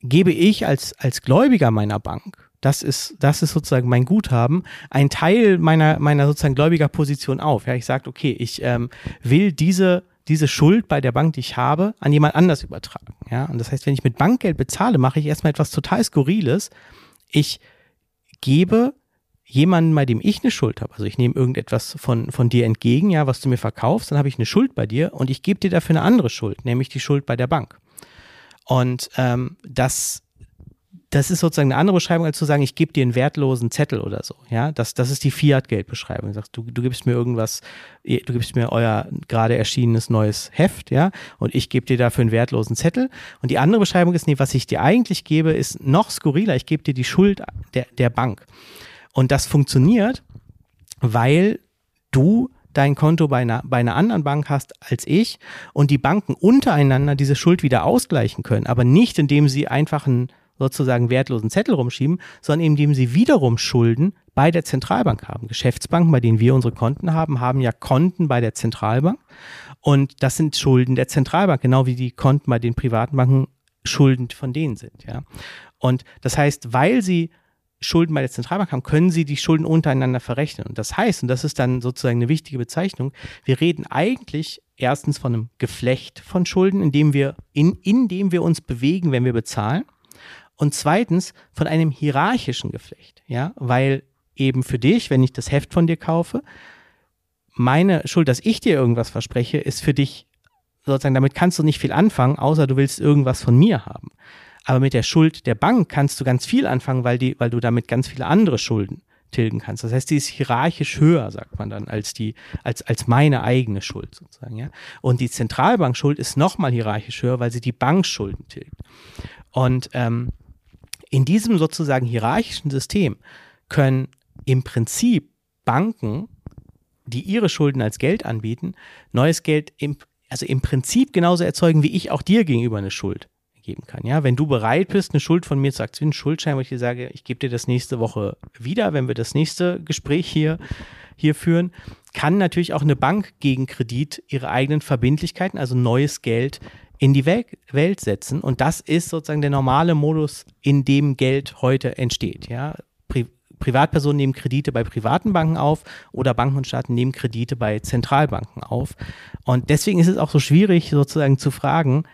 gebe ich als, als Gläubiger meiner Bank das ist, das ist sozusagen mein Guthaben, ein Teil meiner, meiner sozusagen Gläubigerposition auf. Ja, ich sage, okay, ich ähm, will diese, diese Schuld bei der Bank, die ich habe, an jemand anders übertragen. Ja, und das heißt, wenn ich mit Bankgeld bezahle, mache ich erstmal etwas total Skurriles. Ich gebe jemanden, bei dem ich eine Schuld habe. Also ich nehme irgendetwas von, von dir entgegen, ja, was du mir verkaufst, dann habe ich eine Schuld bei dir und ich gebe dir dafür eine andere Schuld, nämlich die Schuld bei der Bank. Und ähm, das das ist sozusagen eine andere Beschreibung, als zu sagen, ich gebe dir einen wertlosen Zettel oder so. Ja, das, das ist die Fiat-Geldbeschreibung. Du, du, du gibst mir irgendwas, du gibst mir euer gerade erschienenes neues Heft, ja, und ich gebe dir dafür einen wertlosen Zettel. Und die andere Beschreibung ist, nee, was ich dir eigentlich gebe, ist noch skurriler. Ich gebe dir die Schuld der, der Bank. Und das funktioniert, weil du dein Konto bei einer, bei einer anderen Bank hast als ich und die Banken untereinander diese Schuld wieder ausgleichen können, aber nicht indem sie einfach ein sozusagen wertlosen Zettel rumschieben, sondern indem sie wiederum Schulden bei der Zentralbank haben. Geschäftsbanken, bei denen wir unsere Konten haben, haben ja Konten bei der Zentralbank. Und das sind Schulden der Zentralbank, genau wie die Konten bei den privaten Banken Schulden von denen sind. Ja. Und das heißt, weil sie Schulden bei der Zentralbank haben, können sie die Schulden untereinander verrechnen. Und das heißt, und das ist dann sozusagen eine wichtige Bezeichnung, wir reden eigentlich erstens von einem Geflecht von Schulden, in wir, in, in dem wir uns bewegen, wenn wir bezahlen und zweitens von einem hierarchischen Geflecht, ja, weil eben für dich, wenn ich das Heft von dir kaufe, meine Schuld, dass ich dir irgendwas verspreche, ist für dich sozusagen, damit kannst du nicht viel anfangen, außer du willst irgendwas von mir haben. Aber mit der Schuld der Bank kannst du ganz viel anfangen, weil die, weil du damit ganz viele andere Schulden tilgen kannst. Das heißt, die ist hierarchisch höher, sagt man dann, als die, als, als meine eigene Schuld sozusagen, ja. Und die Zentralbankschuld ist nochmal hierarchisch höher, weil sie die Bankschulden tilgt. Und ähm, in diesem sozusagen hierarchischen System können im Prinzip Banken, die ihre Schulden als Geld anbieten, neues Geld im, also im Prinzip genauso erzeugen, wie ich auch dir gegenüber eine Schuld geben kann. Ja, wenn du bereit bist, eine Schuld von mir zu aktivieren, Schuldschein, wo ich dir sage, ich gebe dir das nächste Woche wieder, wenn wir das nächste Gespräch hier, hier führen, kann natürlich auch eine Bank gegen Kredit ihre eigenen Verbindlichkeiten, also neues Geld in die Welt setzen. Und das ist sozusagen der normale Modus, in dem Geld heute entsteht. Ja? Pri Privatpersonen nehmen Kredite bei privaten Banken auf oder Banken und Staaten nehmen Kredite bei Zentralbanken auf. Und deswegen ist es auch so schwierig, sozusagen zu fragen,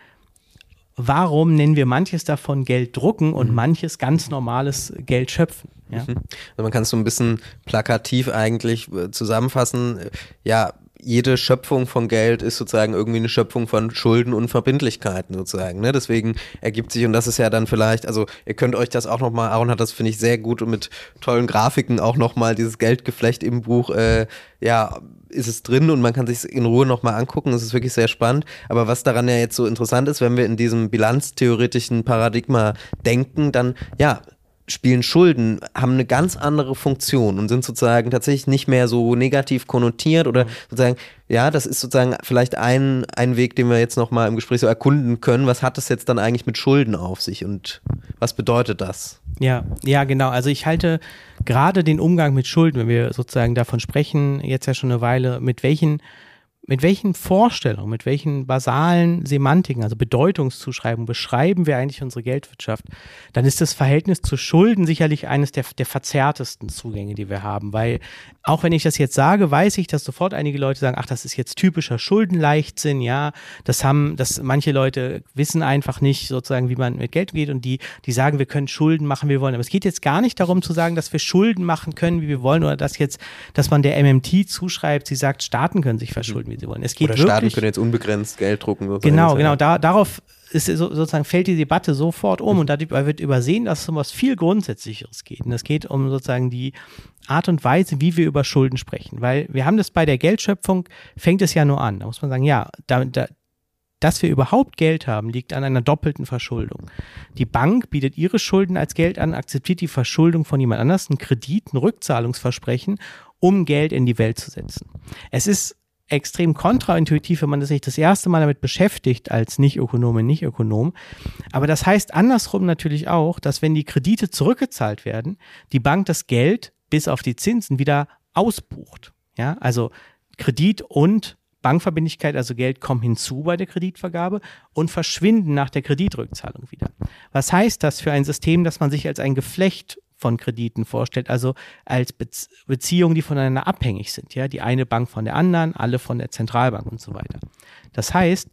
warum nennen wir manches davon Geld drucken und mhm. manches ganz normales Geld schöpfen. Ja? Mhm. Also man kann es so ein bisschen plakativ eigentlich äh, zusammenfassen. Ja, jede Schöpfung von Geld ist sozusagen irgendwie eine Schöpfung von Schulden und Verbindlichkeiten sozusagen. Ne? Deswegen ergibt sich, und das ist ja dann vielleicht, also ihr könnt euch das auch nochmal, Aaron hat das, finde ich, sehr gut und mit tollen Grafiken auch nochmal dieses Geldgeflecht im Buch, äh, ja, ist es drin und man kann sich in Ruhe nochmal angucken. Es ist wirklich sehr spannend. Aber was daran ja jetzt so interessant ist, wenn wir in diesem bilanztheoretischen Paradigma denken, dann ja, spielen Schulden, haben eine ganz andere Funktion und sind sozusagen tatsächlich nicht mehr so negativ konnotiert oder mhm. sozusagen, ja, das ist sozusagen vielleicht ein, ein Weg, den wir jetzt nochmal im Gespräch so erkunden können. Was hat das jetzt dann eigentlich mit Schulden auf sich und was bedeutet das? Ja, ja, genau. Also ich halte gerade den Umgang mit Schulden, wenn wir sozusagen davon sprechen, jetzt ja schon eine Weile, mit welchen mit welchen Vorstellungen, mit welchen basalen Semantiken, also Bedeutungszuschreibungen beschreiben wir eigentlich unsere Geldwirtschaft, dann ist das Verhältnis zu Schulden sicherlich eines der, der verzerrtesten Zugänge, die wir haben. Weil auch wenn ich das jetzt sage, weiß ich, dass sofort einige Leute sagen, ach, das ist jetzt typischer Schuldenleichtsinn, ja, das haben, das manche Leute wissen einfach nicht sozusagen, wie man mit Geld geht und die, die sagen, wir können Schulden machen, wie wir wollen. Aber es geht jetzt gar nicht darum zu sagen, dass wir Schulden machen können, wie wir wollen, oder dass jetzt, dass man der MMT zuschreibt, sie sagt, Staaten können sich verschulden wie sie wollen. Es geht Oder Staaten wirklich, können jetzt unbegrenzt Geld drucken. Genau, genau. Da, darauf ist sozusagen fällt die Debatte sofort um und dabei wird übersehen, dass es um was viel Grundsätzlicheres geht. Und es geht um sozusagen die Art und Weise, wie wir über Schulden sprechen. Weil wir haben das bei der Geldschöpfung, fängt es ja nur an. Da muss man sagen, ja, da, da, dass wir überhaupt Geld haben, liegt an einer doppelten Verschuldung. Die Bank bietet ihre Schulden als Geld an, akzeptiert die Verschuldung von jemand anders, ein Kredit, ein Rückzahlungsversprechen, um Geld in die Welt zu setzen. Es ist extrem kontraintuitiv, wenn man sich das erste Mal damit beschäftigt als Nicht-Ökonom Nicht-Ökonom. Aber das heißt andersrum natürlich auch, dass wenn die Kredite zurückgezahlt werden, die Bank das Geld bis auf die Zinsen wieder ausbucht. Ja, also Kredit und Bankverbindlichkeit, also Geld, kommen hinzu bei der Kreditvergabe und verschwinden nach der Kreditrückzahlung wieder. Was heißt das für ein System, das man sich als ein Geflecht von Krediten vorstellt, also als Beziehungen, die voneinander abhängig sind. Ja, die eine Bank von der anderen, alle von der Zentralbank und so weiter. Das heißt,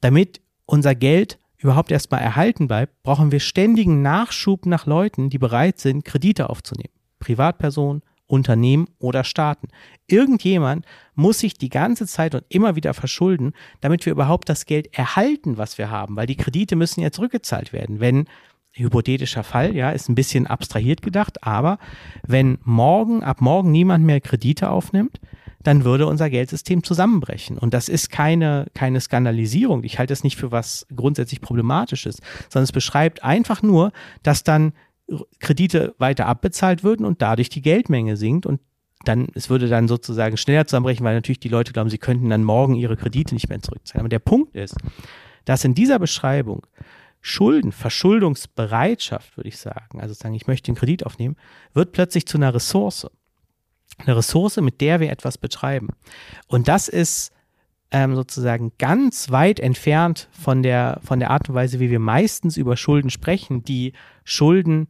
damit unser Geld überhaupt erstmal erhalten bleibt, brauchen wir ständigen Nachschub nach Leuten, die bereit sind, Kredite aufzunehmen. Privatpersonen, Unternehmen oder Staaten. Irgendjemand muss sich die ganze Zeit und immer wieder verschulden, damit wir überhaupt das Geld erhalten, was wir haben, weil die Kredite müssen ja zurückgezahlt werden. Wenn hypothetischer Fall, ja, ist ein bisschen abstrahiert gedacht, aber wenn morgen, ab morgen niemand mehr Kredite aufnimmt, dann würde unser Geldsystem zusammenbrechen. Und das ist keine, keine Skandalisierung. Ich halte es nicht für was grundsätzlich Problematisches, sondern es beschreibt einfach nur, dass dann Kredite weiter abbezahlt würden und dadurch die Geldmenge sinkt und dann, es würde dann sozusagen schneller zusammenbrechen, weil natürlich die Leute glauben, sie könnten dann morgen ihre Kredite nicht mehr zurückzahlen. Aber der Punkt ist, dass in dieser Beschreibung Schulden, Verschuldungsbereitschaft, würde ich sagen, also sagen, ich möchte einen Kredit aufnehmen, wird plötzlich zu einer Ressource. Eine Ressource, mit der wir etwas betreiben. Und das ist ähm, sozusagen ganz weit entfernt von der, von der Art und Weise, wie wir meistens über Schulden sprechen, die Schulden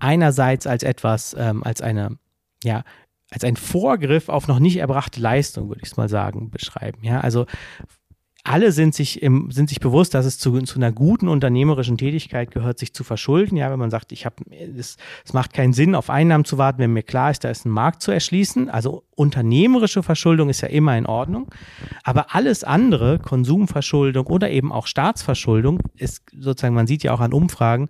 einerseits als etwas, ähm, als eine, ja, als ein Vorgriff auf noch nicht erbrachte Leistung, würde ich es mal sagen, beschreiben. Ja, also alle sind sich, im, sind sich bewusst, dass es zu, zu einer guten unternehmerischen Tätigkeit gehört, sich zu verschulden. Ja, wenn man sagt, ich habe, es, es macht keinen Sinn, auf Einnahmen zu warten, wenn mir klar ist, da ist ein Markt zu erschließen. Also unternehmerische Verschuldung ist ja immer in Ordnung. Aber alles andere, Konsumverschuldung oder eben auch Staatsverschuldung, ist sozusagen, man sieht ja auch an Umfragen,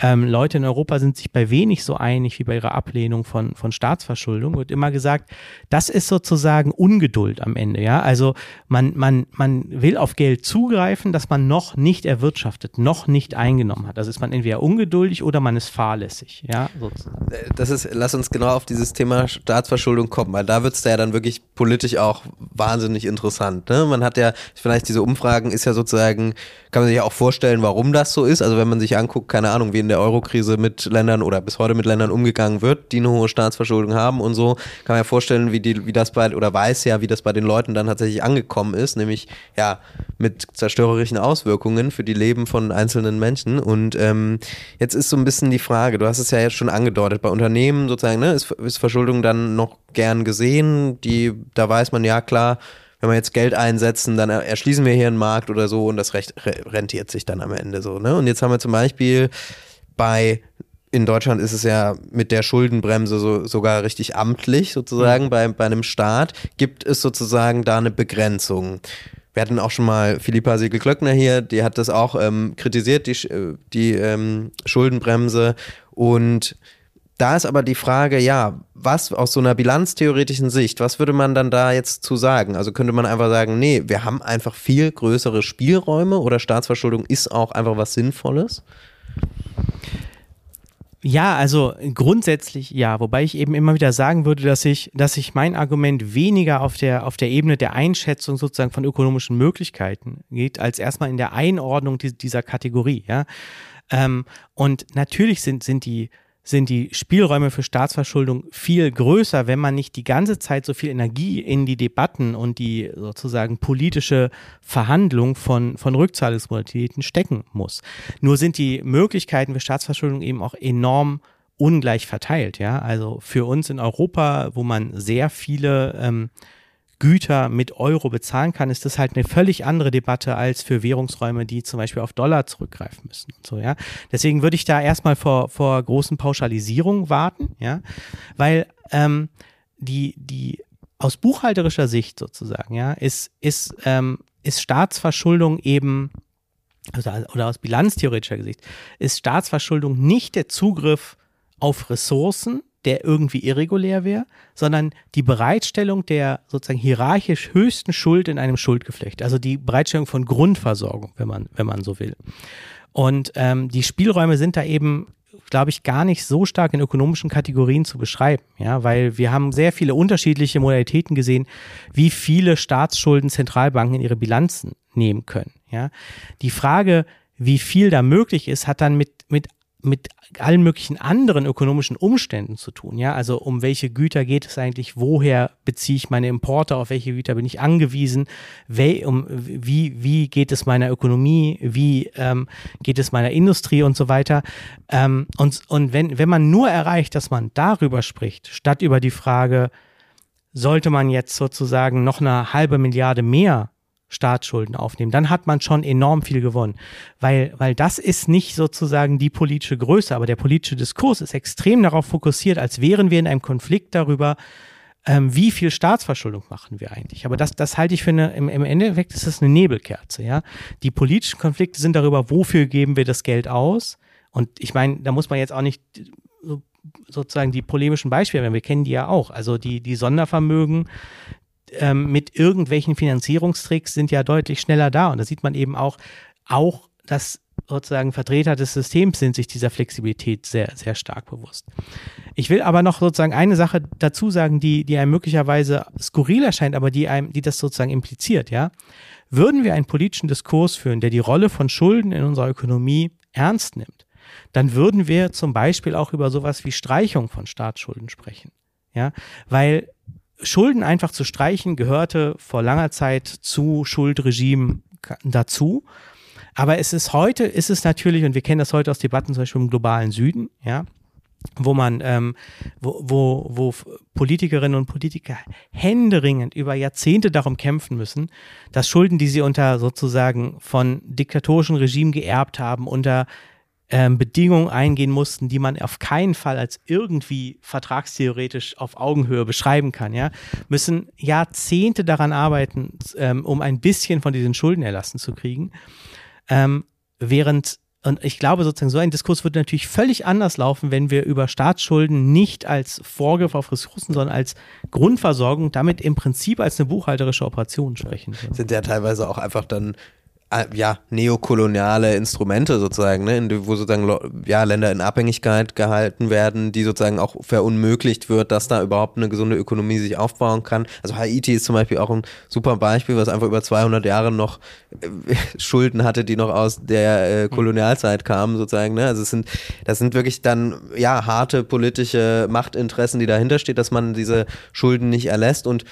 ähm, Leute in Europa sind sich bei wenig so einig wie bei ihrer Ablehnung von, von Staatsverschuldung. Wird immer gesagt, das ist sozusagen Ungeduld am Ende. Ja, also man, man, man will auf Geld zugreifen, das man noch nicht erwirtschaftet, noch nicht eingenommen hat. Also ist man entweder ungeduldig oder man ist fahrlässig. Ja, sozusagen. Äh, das ist, lass uns genau auf dieses Thema Staatsverschuldung kommen, weil da wird es ja dann wirklich politisch auch wahnsinnig interessant. Ne? Man hat ja, vielleicht diese Umfragen ist ja sozusagen, kann man sich ja auch vorstellen, warum das so ist. Also wenn man sich anguckt, keine Ahnung, wie in der Eurokrise mit Ländern oder bis heute mit Ländern umgegangen wird, die eine hohe Staatsverschuldung haben und so, kann man ja vorstellen, wie die, wie das bei, oder weiß ja, wie das bei den Leuten dann tatsächlich angekommen ist, nämlich ja, mit zerstörerischen Auswirkungen für die Leben von einzelnen Menschen. Und ähm, jetzt ist so ein bisschen die Frage, du hast es ja jetzt schon angedeutet, bei Unternehmen sozusagen, ne, ist, ist Verschuldung dann noch gern gesehen, die, da weiß man ja klar, wenn wir jetzt Geld einsetzen, dann erschließen wir hier einen Markt oder so und das recht rentiert sich dann am Ende so. Ne? Und jetzt haben wir zum Beispiel bei in Deutschland ist es ja mit der Schuldenbremse so, sogar richtig amtlich sozusagen mhm. bei, bei einem Staat. Gibt es sozusagen da eine Begrenzung? Wir hatten auch schon mal Philippa Siegel-Klöckner hier, die hat das auch ähm, kritisiert, die, äh, die ähm, Schuldenbremse. Und da ist aber die Frage, ja, was aus so einer bilanztheoretischen Sicht, was würde man dann da jetzt zu sagen? Also könnte man einfach sagen, nee, wir haben einfach viel größere Spielräume oder Staatsverschuldung ist auch einfach was Sinnvolles? Ja, also grundsätzlich ja, wobei ich eben immer wieder sagen würde, dass ich, dass ich mein Argument weniger auf der, auf der Ebene der Einschätzung sozusagen von ökonomischen Möglichkeiten geht, als erstmal in der Einordnung dieser Kategorie, ja. Ähm, und natürlich sind, sind die, sind die Spielräume für Staatsverschuldung viel größer, wenn man nicht die ganze Zeit so viel Energie in die Debatten und die sozusagen politische Verhandlung von, von Rückzahlungsmodalitäten stecken muss. Nur sind die Möglichkeiten für Staatsverschuldung eben auch enorm ungleich verteilt. Ja, also für uns in Europa, wo man sehr viele ähm, Güter mit Euro bezahlen kann, ist das halt eine völlig andere Debatte als für Währungsräume, die zum Beispiel auf Dollar zurückgreifen müssen und so, ja. Deswegen würde ich da erstmal vor, vor großen Pauschalisierungen warten, ja, weil ähm, die, die aus buchhalterischer Sicht sozusagen, ja, ist, ist, ähm, ist Staatsverschuldung eben, also, oder aus bilanztheoretischer Sicht, ist Staatsverschuldung nicht der Zugriff auf Ressourcen, der irgendwie irregulär wäre, sondern die Bereitstellung der sozusagen hierarchisch höchsten Schuld in einem Schuldgeflecht, also die Bereitstellung von Grundversorgung, wenn man, wenn man so will. Und ähm, die Spielräume sind da eben glaube ich, gar nicht so stark in ökonomischen Kategorien zu beschreiben, ja, weil wir haben sehr viele unterschiedliche Modalitäten gesehen, wie viele Staatsschulden Zentralbanken in ihre Bilanzen nehmen können, ja. Die Frage, wie viel da möglich ist, hat dann mit, mit mit allen möglichen anderen ökonomischen Umständen zu tun. Ja, also um welche Güter geht es eigentlich? Woher beziehe ich meine Importe? Auf welche Güter bin ich angewiesen? Wie, um, wie, wie geht es meiner Ökonomie? Wie ähm, geht es meiner Industrie und so weiter? Ähm, und und wenn, wenn man nur erreicht, dass man darüber spricht, statt über die Frage, sollte man jetzt sozusagen noch eine halbe Milliarde mehr Staatsschulden aufnehmen, dann hat man schon enorm viel gewonnen. Weil, weil das ist nicht sozusagen die politische Größe, aber der politische Diskurs ist extrem darauf fokussiert, als wären wir in einem Konflikt darüber, ähm, wie viel Staatsverschuldung machen wir eigentlich. Aber das, das halte ich für eine, im, im Endeffekt ist das eine Nebelkerze, ja. Die politischen Konflikte sind darüber, wofür geben wir das Geld aus. Und ich meine, da muss man jetzt auch nicht sozusagen die polemischen Beispiele, wir kennen die ja auch. Also die, die Sondervermögen, ähm, mit irgendwelchen Finanzierungstricks sind ja deutlich schneller da. Und da sieht man eben auch, auch, dass sozusagen Vertreter des Systems sind sich dieser Flexibilität sehr, sehr stark bewusst. Ich will aber noch sozusagen eine Sache dazu sagen, die, die einem möglicherweise skurril erscheint, aber die einem, die das sozusagen impliziert, ja. Würden wir einen politischen Diskurs führen, der die Rolle von Schulden in unserer Ökonomie ernst nimmt, dann würden wir zum Beispiel auch über sowas wie Streichung von Staatsschulden sprechen. Ja, weil Schulden einfach zu streichen gehörte vor langer Zeit zu Schuldregimen dazu. Aber es ist heute, ist es natürlich, und wir kennen das heute aus Debatten zum Beispiel im globalen Süden, ja, wo man, ähm, wo, wo, wo Politikerinnen und Politiker händeringend über Jahrzehnte darum kämpfen müssen, dass Schulden, die sie unter sozusagen von diktatorischen Regimen geerbt haben, unter ähm, Bedingungen eingehen mussten, die man auf keinen Fall als irgendwie vertragstheoretisch auf Augenhöhe beschreiben kann, ja, müssen Jahrzehnte daran arbeiten, ähm, um ein bisschen von diesen Schulden erlassen zu kriegen. Ähm, während und ich glaube sozusagen, so ein Diskurs würde natürlich völlig anders laufen, wenn wir über Staatsschulden nicht als Vorgriff auf Ressourcen, sondern als Grundversorgung, damit im Prinzip als eine buchhalterische Operation sprechen. Sind ja teilweise auch einfach dann ja, neokoloniale Instrumente sozusagen, ne, wo sozusagen ja, Länder in Abhängigkeit gehalten werden, die sozusagen auch verunmöglicht wird, dass da überhaupt eine gesunde Ökonomie sich aufbauen kann. Also Haiti ist zum Beispiel auch ein super Beispiel, was einfach über 200 Jahre noch äh, Schulden hatte, die noch aus der äh, Kolonialzeit kamen sozusagen. Ne? Also es sind, das sind wirklich dann ja harte politische Machtinteressen, die dahinter steht, dass man diese Schulden nicht erlässt und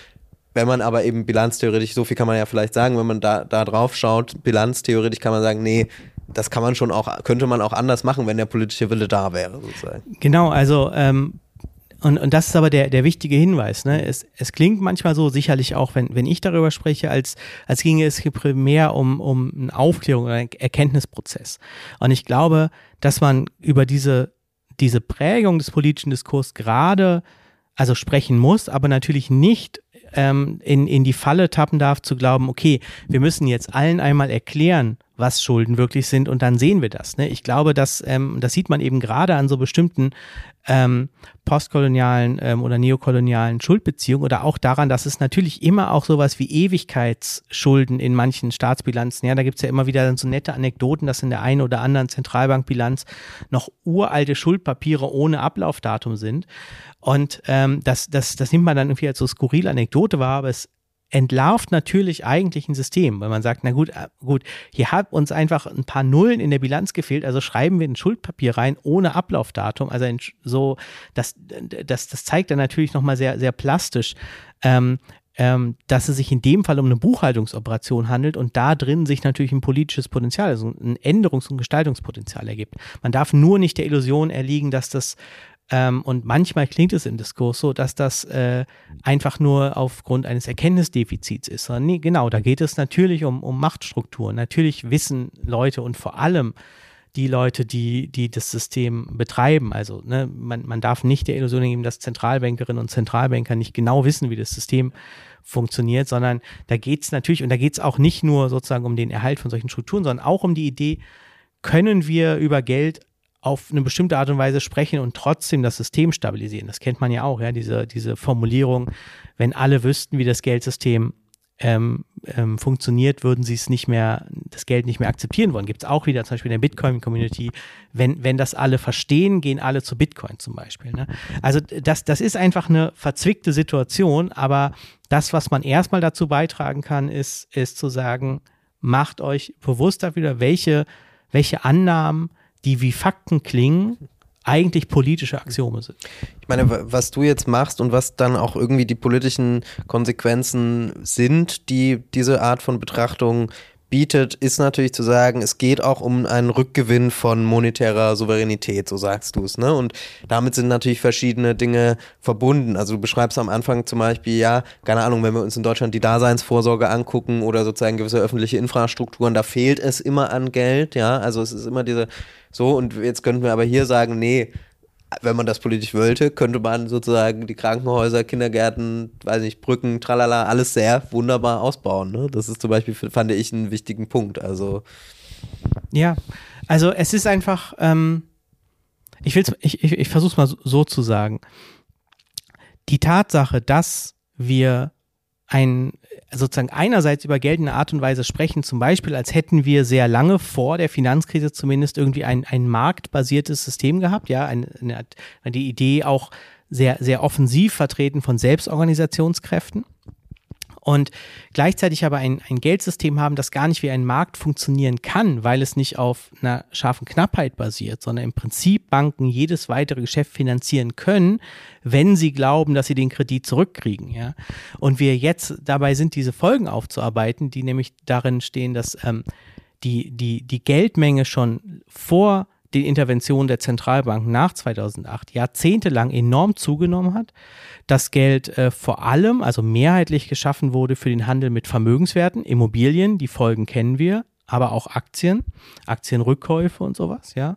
wenn man aber eben bilanztheoretisch, so viel kann man ja vielleicht sagen, wenn man da, da drauf schaut, bilanztheoretisch kann man sagen, nee, das kann man schon auch, könnte man auch anders machen, wenn der politische Wille da wäre, sozusagen. Genau, also ähm, und, und das ist aber der, der wichtige Hinweis. Ne? Es, es klingt manchmal so, sicherlich auch, wenn, wenn ich darüber spreche, als, als ginge es primär um, um eine Aufklärung oder einen Erkenntnisprozess. Und ich glaube, dass man über diese diese Prägung des politischen Diskurs gerade also sprechen muss, aber natürlich nicht ähm, in, in die Falle tappen darf, zu glauben, okay, wir müssen jetzt allen einmal erklären, was Schulden wirklich sind und dann sehen wir das. Ne? Ich glaube, dass ähm, das sieht man eben gerade an so bestimmten ähm, postkolonialen ähm, oder neokolonialen Schuldbeziehungen oder auch daran, dass es natürlich immer auch sowas wie Ewigkeitsschulden in manchen Staatsbilanzen, ja, da gibt's ja immer wieder so nette Anekdoten, dass in der einen oder anderen Zentralbankbilanz noch uralte Schuldpapiere ohne Ablaufdatum sind. Und ähm, das, das, das nimmt man dann irgendwie als so skurrile Anekdote wahr, aber es entlarvt natürlich eigentlich ein System, weil man sagt, na gut, äh, gut, hier hat uns einfach ein paar Nullen in der Bilanz gefehlt, also schreiben wir ein Schuldpapier rein ohne Ablaufdatum, also so, das, das, das zeigt dann natürlich nochmal sehr, sehr plastisch, ähm, ähm, dass es sich in dem Fall um eine Buchhaltungsoperation handelt und da drin sich natürlich ein politisches Potenzial, also ein Änderungs- und Gestaltungspotenzial ergibt. Man darf nur nicht der Illusion erliegen, dass das ähm, und manchmal klingt es im Diskurs so, dass das äh, einfach nur aufgrund eines Erkenntnisdefizits ist. Sondern nee, genau, da geht es natürlich um, um Machtstrukturen. Natürlich wissen Leute und vor allem die Leute, die, die das System betreiben. Also ne, man, man darf nicht der Illusion geben, dass Zentralbankerinnen und Zentralbanker nicht genau wissen, wie das System funktioniert, sondern da geht es natürlich, und da geht es auch nicht nur sozusagen um den Erhalt von solchen Strukturen, sondern auch um die Idee, können wir über Geld auf eine bestimmte Art und Weise sprechen und trotzdem das System stabilisieren. Das kennt man ja auch, ja, diese, diese Formulierung, wenn alle wüssten, wie das Geldsystem ähm, ähm, funktioniert, würden sie es nicht mehr, das Geld nicht mehr akzeptieren wollen. Gibt es auch wieder zum Beispiel in der Bitcoin-Community, wenn, wenn das alle verstehen, gehen alle zu Bitcoin zum Beispiel. Ne? Also das, das ist einfach eine verzwickte Situation, aber das, was man erstmal dazu beitragen kann, ist, ist zu sagen, macht euch bewusst dafür, welche, welche Annahmen die wie Fakten klingen, eigentlich politische Axiome sind. Ich meine, was du jetzt machst und was dann auch irgendwie die politischen Konsequenzen sind, die diese Art von Betrachtung bietet, ist natürlich zu sagen, es geht auch um einen Rückgewinn von monetärer Souveränität, so sagst du es. Ne? Und damit sind natürlich verschiedene Dinge verbunden. Also du beschreibst am Anfang zum Beispiel, ja, keine Ahnung, wenn wir uns in Deutschland die Daseinsvorsorge angucken oder sozusagen gewisse öffentliche Infrastrukturen, da fehlt es immer an Geld, ja. Also es ist immer diese so, und jetzt könnten wir aber hier sagen, nee, wenn man das politisch wollte, könnte man sozusagen die Krankenhäuser, Kindergärten, weiß nicht, Brücken, tralala, alles sehr wunderbar ausbauen. Ne? Das ist zum Beispiel, fand ich, einen wichtigen Punkt. Also. Ja, also es ist einfach, ähm, ich, will's, ich, ich, ich versuche es mal so, so zu sagen. Die Tatsache, dass wir ein sozusagen einerseits über einer Art und Weise sprechen, zum Beispiel, als hätten wir sehr lange vor der Finanzkrise zumindest irgendwie ein, ein marktbasiertes System gehabt, ja, eine, eine, die Idee auch sehr, sehr offensiv vertreten von Selbstorganisationskräften und gleichzeitig aber ein, ein Geldsystem haben, das gar nicht wie ein Markt funktionieren kann, weil es nicht auf einer scharfen Knappheit basiert, sondern im Prinzip Banken jedes weitere Geschäft finanzieren können, wenn sie glauben, dass sie den Kredit zurückkriegen. Ja? Und wir jetzt dabei sind, diese Folgen aufzuarbeiten, die nämlich darin stehen, dass ähm, die, die, die Geldmenge schon vor den Interventionen der Zentralbanken nach 2008 jahrzehntelang enorm zugenommen hat. Das Geld äh, vor allem, also mehrheitlich geschaffen wurde für den Handel mit Vermögenswerten, Immobilien, die Folgen kennen wir, aber auch Aktien, Aktienrückkäufe und sowas, ja.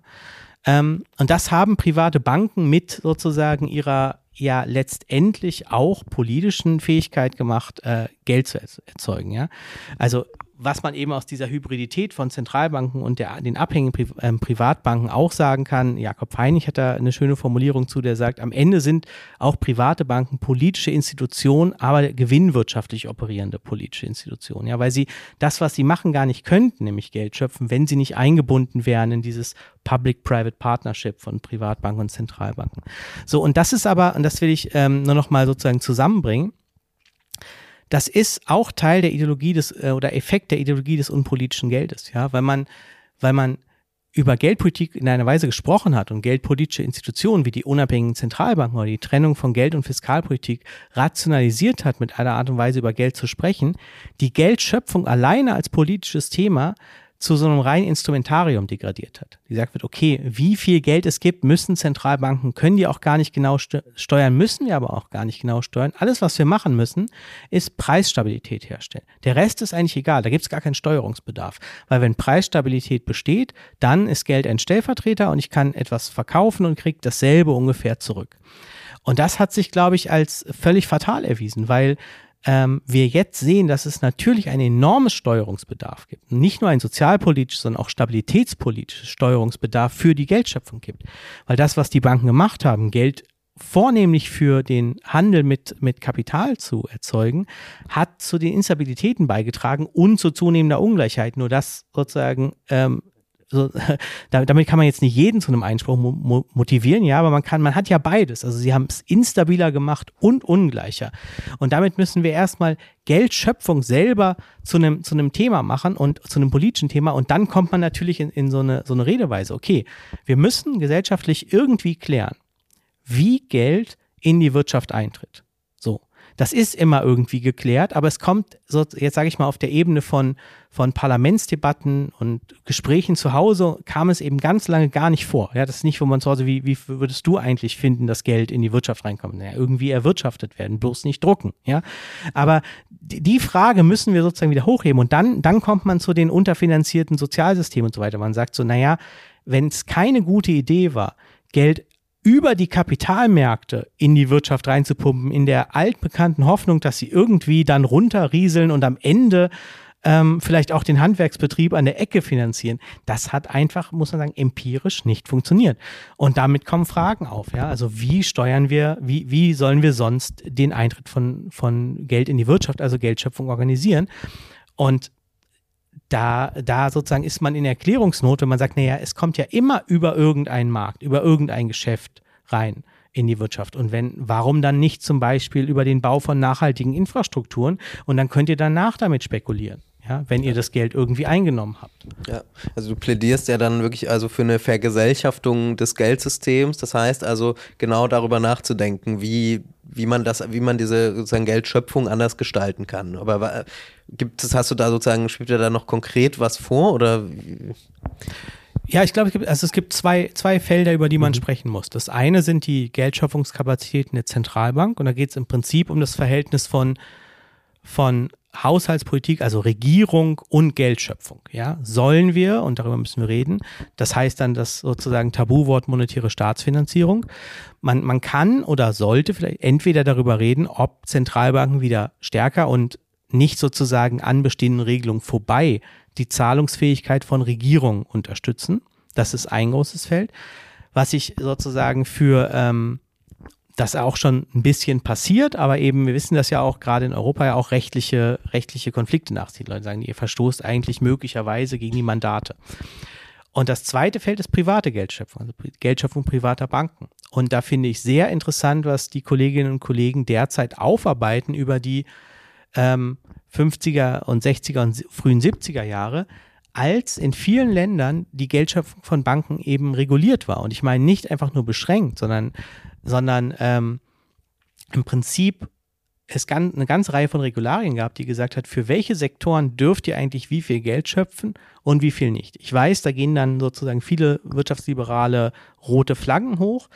Ähm, und das haben private Banken mit sozusagen ihrer ja letztendlich auch politischen Fähigkeit gemacht, äh, Geld zu erzeugen, ja. Also was man eben aus dieser Hybridität von Zentralbanken und der, den abhängigen Pri äh, Privatbanken auch sagen kann, Jakob Feinig hat da eine schöne Formulierung zu, der sagt, am Ende sind auch private Banken politische Institutionen, aber gewinnwirtschaftlich operierende politische Institutionen, ja, weil sie das, was sie machen, gar nicht könnten, nämlich Geld schöpfen, wenn sie nicht eingebunden wären in dieses Public-Private Partnership von Privatbanken und Zentralbanken. So, und das ist aber, und das will ich ähm, nur noch mal sozusagen zusammenbringen, das ist auch Teil der Ideologie des äh, oder Effekt der Ideologie des unpolitischen Geldes, ja, weil man, weil man über Geldpolitik in einer Weise gesprochen hat und geldpolitische Institutionen wie die unabhängigen Zentralbanken oder die Trennung von Geld- und Fiskalpolitik rationalisiert hat, mit einer Art und Weise über Geld zu sprechen, die Geldschöpfung alleine als politisches Thema zu so einem reinen Instrumentarium degradiert hat. Die sagt wird, okay, wie viel Geld es gibt, müssen Zentralbanken, können die auch gar nicht genau steuern, müssen wir aber auch gar nicht genau steuern. Alles, was wir machen müssen, ist Preisstabilität herstellen. Der Rest ist eigentlich egal, da gibt es gar keinen Steuerungsbedarf. Weil wenn Preisstabilität besteht, dann ist Geld ein Stellvertreter und ich kann etwas verkaufen und kriege dasselbe ungefähr zurück. Und das hat sich, glaube ich, als völlig fatal erwiesen, weil ähm, wir jetzt sehen, dass es natürlich einen enormes Steuerungsbedarf gibt. Nicht nur ein sozialpolitisches, sondern auch stabilitätspolitisches Steuerungsbedarf für die Geldschöpfung gibt. Weil das, was die Banken gemacht haben, Geld vornehmlich für den Handel mit, mit Kapital zu erzeugen, hat zu den Instabilitäten beigetragen und zu zunehmender Ungleichheit. Nur das sozusagen ähm, so, damit kann man jetzt nicht jeden zu einem Einspruch mo motivieren, ja, aber man kann, man hat ja beides. Also sie haben es instabiler gemacht und ungleicher. Und damit müssen wir erstmal Geldschöpfung selber zu einem, zu einem Thema machen und zu einem politischen Thema. Und dann kommt man natürlich in, in so, eine, so eine Redeweise. Okay, wir müssen gesellschaftlich irgendwie klären, wie Geld in die Wirtschaft eintritt. Das ist immer irgendwie geklärt, aber es kommt, so, jetzt sage ich mal, auf der Ebene von, von Parlamentsdebatten und Gesprächen zu Hause kam es eben ganz lange gar nicht vor. Ja, das ist nicht, wo man zu Hause, wie, wie würdest du eigentlich finden, dass Geld in die Wirtschaft reinkommt? Naja, irgendwie erwirtschaftet werden, bloß nicht drucken. Ja, aber die Frage müssen wir sozusagen wieder hochheben und dann, dann kommt man zu den unterfinanzierten Sozialsystemen und so weiter. Man sagt so, naja, wenn es keine gute Idee war, Geld über die Kapitalmärkte in die Wirtschaft reinzupumpen, in der altbekannten Hoffnung, dass sie irgendwie dann runterrieseln und am Ende ähm, vielleicht auch den Handwerksbetrieb an der Ecke finanzieren. Das hat einfach, muss man sagen, empirisch nicht funktioniert. Und damit kommen Fragen auf. Ja? Also wie steuern wir, wie, wie sollen wir sonst den Eintritt von, von Geld in die Wirtschaft, also Geldschöpfung organisieren? Und da, da sozusagen ist man in Erklärungsnot, wenn man sagt, naja, es kommt ja immer über irgendeinen Markt, über irgendein Geschäft rein in die Wirtschaft. Und wenn, warum dann nicht zum Beispiel über den Bau von nachhaltigen Infrastrukturen? Und dann könnt ihr danach damit spekulieren. Ja, wenn ihr das Geld irgendwie eingenommen habt. Ja, also du plädierst ja dann wirklich also für eine Vergesellschaftung des Geldsystems. Das heißt also genau darüber nachzudenken, wie, wie man das, wie man diese sozusagen Geldschöpfung anders gestalten kann. Aber gibt es, hast du da sozusagen, spielt dir da noch konkret was vor oder? Ja, ich glaube, es gibt, also es gibt zwei, zwei Felder, über die man mhm. sprechen muss. Das eine sind die Geldschöpfungskapazitäten der Zentralbank und da geht es im Prinzip um das Verhältnis von, von Haushaltspolitik, also Regierung und Geldschöpfung. Ja, sollen wir, und darüber müssen wir reden, das heißt dann das sozusagen Tabuwort monetäre Staatsfinanzierung. Man, man kann oder sollte vielleicht entweder darüber reden, ob Zentralbanken wieder stärker und nicht sozusagen an bestehenden Regelungen vorbei die Zahlungsfähigkeit von Regierungen unterstützen. Das ist ein großes Feld. Was ich sozusagen für ähm, das auch schon ein bisschen passiert, aber eben, wir wissen das ja auch gerade in Europa ja auch rechtliche, rechtliche Konflikte nachzieht. Leute sagen, ihr verstoßt eigentlich möglicherweise gegen die Mandate. Und das zweite Feld ist private Geldschöpfung, also Geldschöpfung privater Banken. Und da finde ich sehr interessant, was die Kolleginnen und Kollegen derzeit aufarbeiten über die ähm, 50er und 60er und frühen 70er Jahre, als in vielen Ländern die Geldschöpfung von Banken eben reguliert war. Und ich meine nicht einfach nur beschränkt, sondern, sondern ähm, im Prinzip es eine ganze Reihe von Regularien gab, die gesagt hat, für welche Sektoren dürft ihr eigentlich wie viel Geld schöpfen und wie viel nicht. Ich weiß, da gehen dann sozusagen viele wirtschaftsliberale rote Flaggen hoch.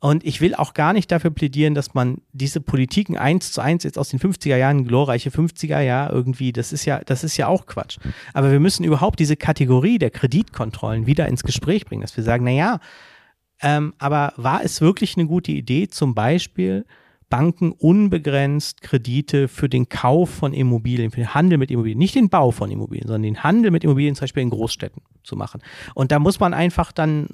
Und ich will auch gar nicht dafür plädieren, dass man diese Politiken eins zu eins jetzt aus den 50er Jahren, glorreiche 50er Jahre irgendwie, das ist ja, das ist ja auch Quatsch. Aber wir müssen überhaupt diese Kategorie der Kreditkontrollen wieder ins Gespräch bringen, dass wir sagen, na ja, ähm, aber war es wirklich eine gute Idee, zum Beispiel Banken unbegrenzt Kredite für den Kauf von Immobilien, für den Handel mit Immobilien, nicht den Bau von Immobilien, sondern den Handel mit Immobilien zum Beispiel in Großstädten zu machen. Und da muss man einfach dann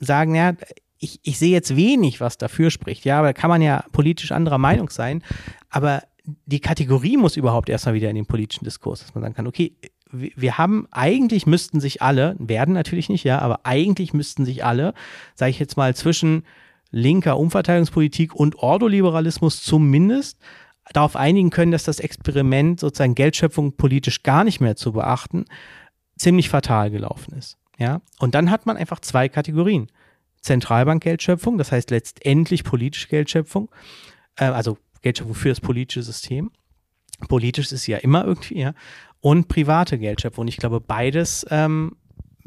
sagen, ja, ich, ich sehe jetzt wenig, was dafür spricht. Ja, aber da kann man ja politisch anderer Meinung sein. Aber die Kategorie muss überhaupt erstmal wieder in den politischen Diskurs, dass man sagen kann, okay, wir haben, eigentlich müssten sich alle, werden natürlich nicht, ja, aber eigentlich müssten sich alle, sage ich jetzt mal, zwischen linker Umverteilungspolitik und Ordoliberalismus zumindest darauf einigen können, dass das Experiment sozusagen Geldschöpfung politisch gar nicht mehr zu beachten, ziemlich fatal gelaufen ist. Ja, und dann hat man einfach zwei Kategorien. Zentralbankgeldschöpfung, das heißt letztendlich politische Geldschöpfung, äh, also Geldschöpfung für das politische System. Politisch ist sie ja immer irgendwie, ja. Und private Geldschöpfung. Ich glaube, beides ähm,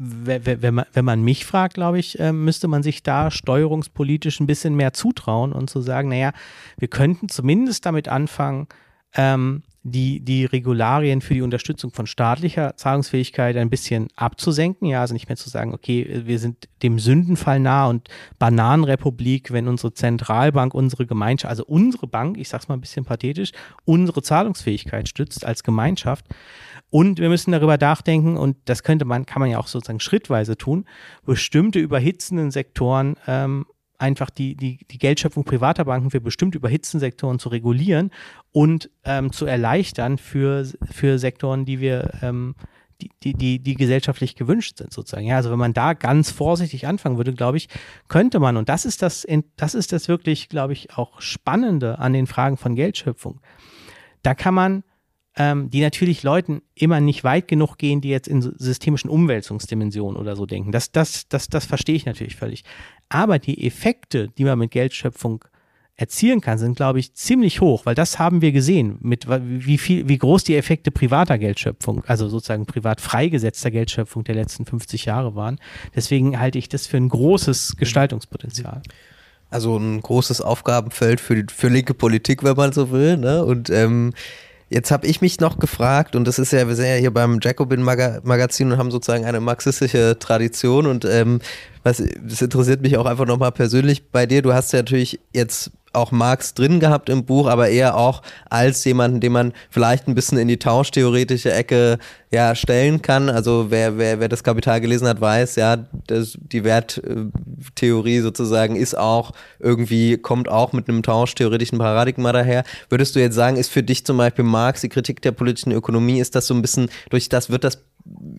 wenn man, wenn man mich fragt, glaube ich, ähm, müsste man sich da steuerungspolitisch ein bisschen mehr zutrauen und zu sagen, naja, wir könnten zumindest damit anfangen, ähm, die, die Regularien für die Unterstützung von staatlicher Zahlungsfähigkeit ein bisschen abzusenken. Ja, also nicht mehr zu sagen, okay, wir sind dem Sündenfall nah und Bananenrepublik, wenn unsere Zentralbank, unsere Gemeinschaft, also unsere Bank, ich sag's mal ein bisschen pathetisch, unsere Zahlungsfähigkeit stützt als Gemeinschaft. Und wir müssen darüber nachdenken, und das könnte man, kann man ja auch sozusagen schrittweise tun, bestimmte überhitzenden Sektoren ähm, einfach die, die, die Geldschöpfung privater Banken für bestimmte überhitzten Sektoren zu regulieren und ähm, zu erleichtern für, für Sektoren, die wir ähm, die, die, die, die gesellschaftlich gewünscht sind, sozusagen. Ja, also wenn man da ganz vorsichtig anfangen würde, glaube ich, könnte man, und das ist das, das ist das wirklich, glaube ich, auch Spannende an den Fragen von Geldschöpfung. Da kann man ähm, die natürlich Leuten immer nicht weit genug gehen, die jetzt in systemischen Umwälzungsdimensionen oder so denken. Das, das, das, das verstehe ich natürlich völlig. Aber die Effekte, die man mit Geldschöpfung erzielen kann, sind, glaube ich, ziemlich hoch, weil das haben wir gesehen, mit wie viel, wie groß die Effekte privater Geldschöpfung, also sozusagen privat freigesetzter Geldschöpfung der letzten 50 Jahre waren. Deswegen halte ich das für ein großes Gestaltungspotenzial. Also ein großes Aufgabenfeld für, für linke Politik, wenn man so will. Ne? Und ähm, Jetzt habe ich mich noch gefragt, und das ist ja, wir sind ja hier beim Jacobin-Magazin und haben sozusagen eine marxistische Tradition und ähm, was, das interessiert mich auch einfach nochmal persönlich bei dir. Du hast ja natürlich jetzt auch Marx drin gehabt im Buch, aber eher auch als jemanden, den man vielleicht ein bisschen in die tauschtheoretische Ecke ja stellen kann. Also wer, wer, wer das Kapital gelesen hat, weiß, ja, das, die Werttheorie sozusagen ist auch irgendwie, kommt auch mit einem tauschtheoretischen Paradigma daher. Würdest du jetzt sagen, ist für dich zum Beispiel Marx die Kritik der politischen Ökonomie, ist das so ein bisschen, durch das wird das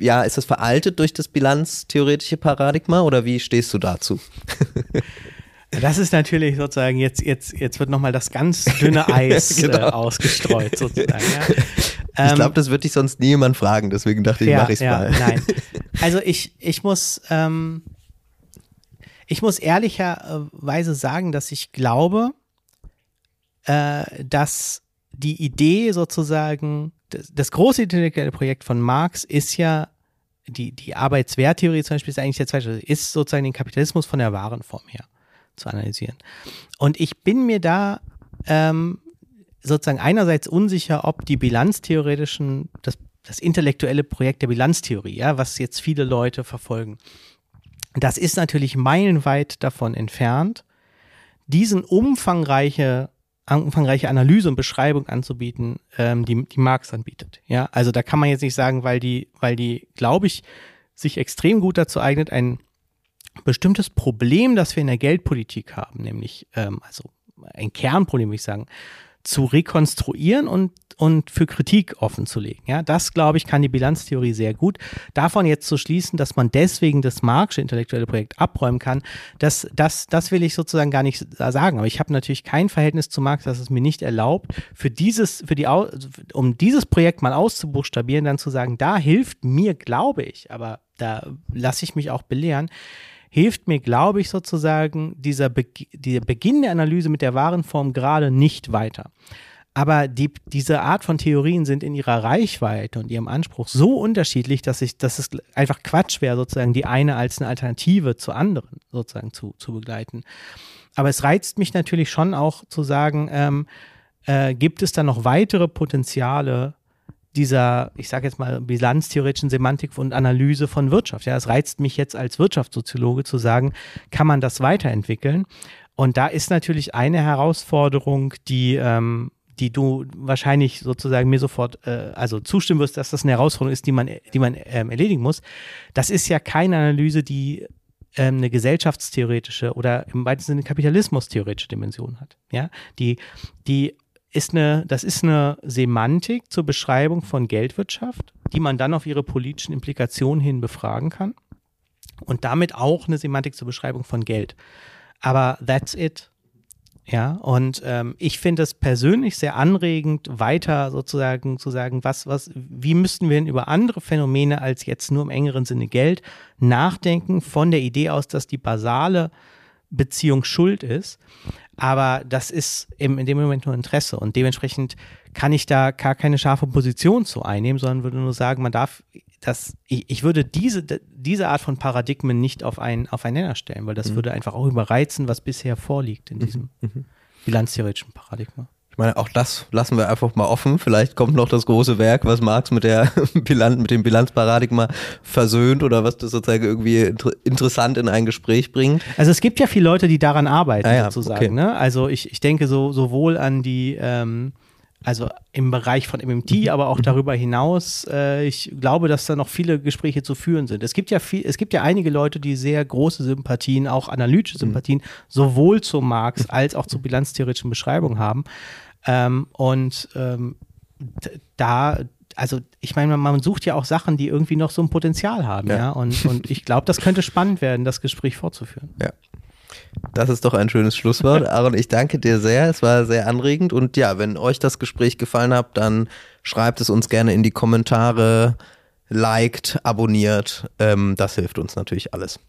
ja, ist das veraltet durch das bilanztheoretische Paradigma oder wie stehst du dazu? Das ist natürlich sozusagen, jetzt, jetzt, jetzt wird nochmal das ganz dünne Eis genau. äh, ausgestreut sozusagen. Ja. Ich glaube, ähm, das wird dich sonst nie jemand fragen, deswegen dachte ich, ja, mache ich es ja, mal. Nein. Also ich, ich muss, ähm, ich muss ehrlicherweise sagen, dass ich glaube, äh, dass die Idee sozusagen, das, das große intellektuelle Projekt von Marx ist ja die, die Arbeitswerttheorie zum Beispiel ist eigentlich der zweite, ist sozusagen den Kapitalismus von der Warenform her zu analysieren. Und ich bin mir da ähm, sozusagen einerseits unsicher, ob die bilanztheoretischen, das, das intellektuelle Projekt der Bilanztheorie, ja, was jetzt viele Leute verfolgen, das ist natürlich meilenweit davon entfernt, diesen umfangreiche, umfangreiche Analyse und Beschreibung anzubieten, ähm, die, die Marx anbietet. Ja, also da kann man jetzt nicht sagen, weil die, weil die, glaube ich, sich extrem gut dazu eignet, ein bestimmtes Problem, das wir in der Geldpolitik haben, nämlich ähm, also ein Kernproblem, würde ich sagen, zu rekonstruieren und, und für Kritik offen zu legen. Ja, das, glaube ich, kann die Bilanztheorie sehr gut. Davon jetzt zu schließen, dass man deswegen das Marxische intellektuelle Projekt abräumen kann, das, das, das will ich sozusagen gar nicht sagen. Aber ich habe natürlich kein Verhältnis zu Marx, das es mir nicht erlaubt, für dieses, für die, um dieses Projekt mal auszubuchstabieren, dann zu sagen, da hilft mir, glaube ich, aber da lasse ich mich auch belehren, hilft mir, glaube ich, sozusagen dieser, Be dieser Beginn der Analyse mit der Warenform gerade nicht weiter. Aber die, diese Art von Theorien sind in ihrer Reichweite und ihrem Anspruch so unterschiedlich, dass ich, dass es einfach Quatsch wäre, sozusagen die eine als eine Alternative zu anderen sozusagen zu, zu begleiten. Aber es reizt mich natürlich schon auch zu sagen, ähm, äh, gibt es da noch weitere Potenziale dieser, ich sage jetzt mal, bilanztheoretischen Semantik und Analyse von Wirtschaft. Ja, es reizt mich jetzt als Wirtschaftssoziologe zu sagen, kann man das weiterentwickeln? Und da ist natürlich eine Herausforderung, die, ähm, die du wahrscheinlich sozusagen mir sofort, äh, also zustimmen wirst, dass das eine Herausforderung ist, die man, die man ähm, erledigen muss. Das ist ja keine Analyse, die ähm, eine gesellschaftstheoretische oder im weitesten Sinne kapitalismustheoretische Dimension hat. Ja, die, die ist eine, das ist eine Semantik zur Beschreibung von Geldwirtschaft, die man dann auf ihre politischen Implikationen hin befragen kann. Und damit auch eine Semantik zur Beschreibung von Geld. Aber that's it. Ja, und ähm, ich finde es persönlich sehr anregend, weiter sozusagen zu sagen, was, was, wie müssten wir denn über andere Phänomene als jetzt nur im engeren Sinne Geld nachdenken, von der Idee aus, dass die basale Beziehung schuld ist. Aber das ist eben in dem Moment nur Interesse und dementsprechend kann ich da gar keine scharfe Position zu einnehmen, sondern würde nur sagen, man darf das, ich, ich würde diese, diese Art von Paradigmen nicht auf einen, auf einen Nenner stellen, weil das mhm. würde einfach auch überreizen, was bisher vorliegt in diesem mhm. mhm. bilanztheoretischen Paradigma. Ich meine, auch das lassen wir einfach mal offen. Vielleicht kommt noch das große Werk, was Marx mit der Bilanz, mit dem Bilanzparadigma versöhnt oder was das sozusagen irgendwie inter interessant in ein Gespräch bringt. Also es gibt ja viele Leute, die daran arbeiten, ah ja, sozusagen. Okay. Ne? Also ich, ich denke so sowohl an die ähm, also im Bereich von MMT, mhm. aber auch mhm. darüber hinaus. Äh, ich glaube, dass da noch viele Gespräche zu führen sind. Es gibt ja viel, es gibt ja einige Leute, die sehr große Sympathien, auch analytische mhm. Sympathien, sowohl zu Marx als auch zu bilanztheoretischen Beschreibungen haben. Ähm, und ähm, da, also ich meine, man sucht ja auch Sachen, die irgendwie noch so ein Potenzial haben, ja. ja? Und, und ich glaube, das könnte spannend werden, das Gespräch fortzuführen. Ja. Das ist doch ein schönes Schlusswort. Aaron, ich danke dir sehr. Es war sehr anregend. Und ja, wenn euch das Gespräch gefallen hat, dann schreibt es uns gerne in die Kommentare, liked, abonniert. Ähm, das hilft uns natürlich alles.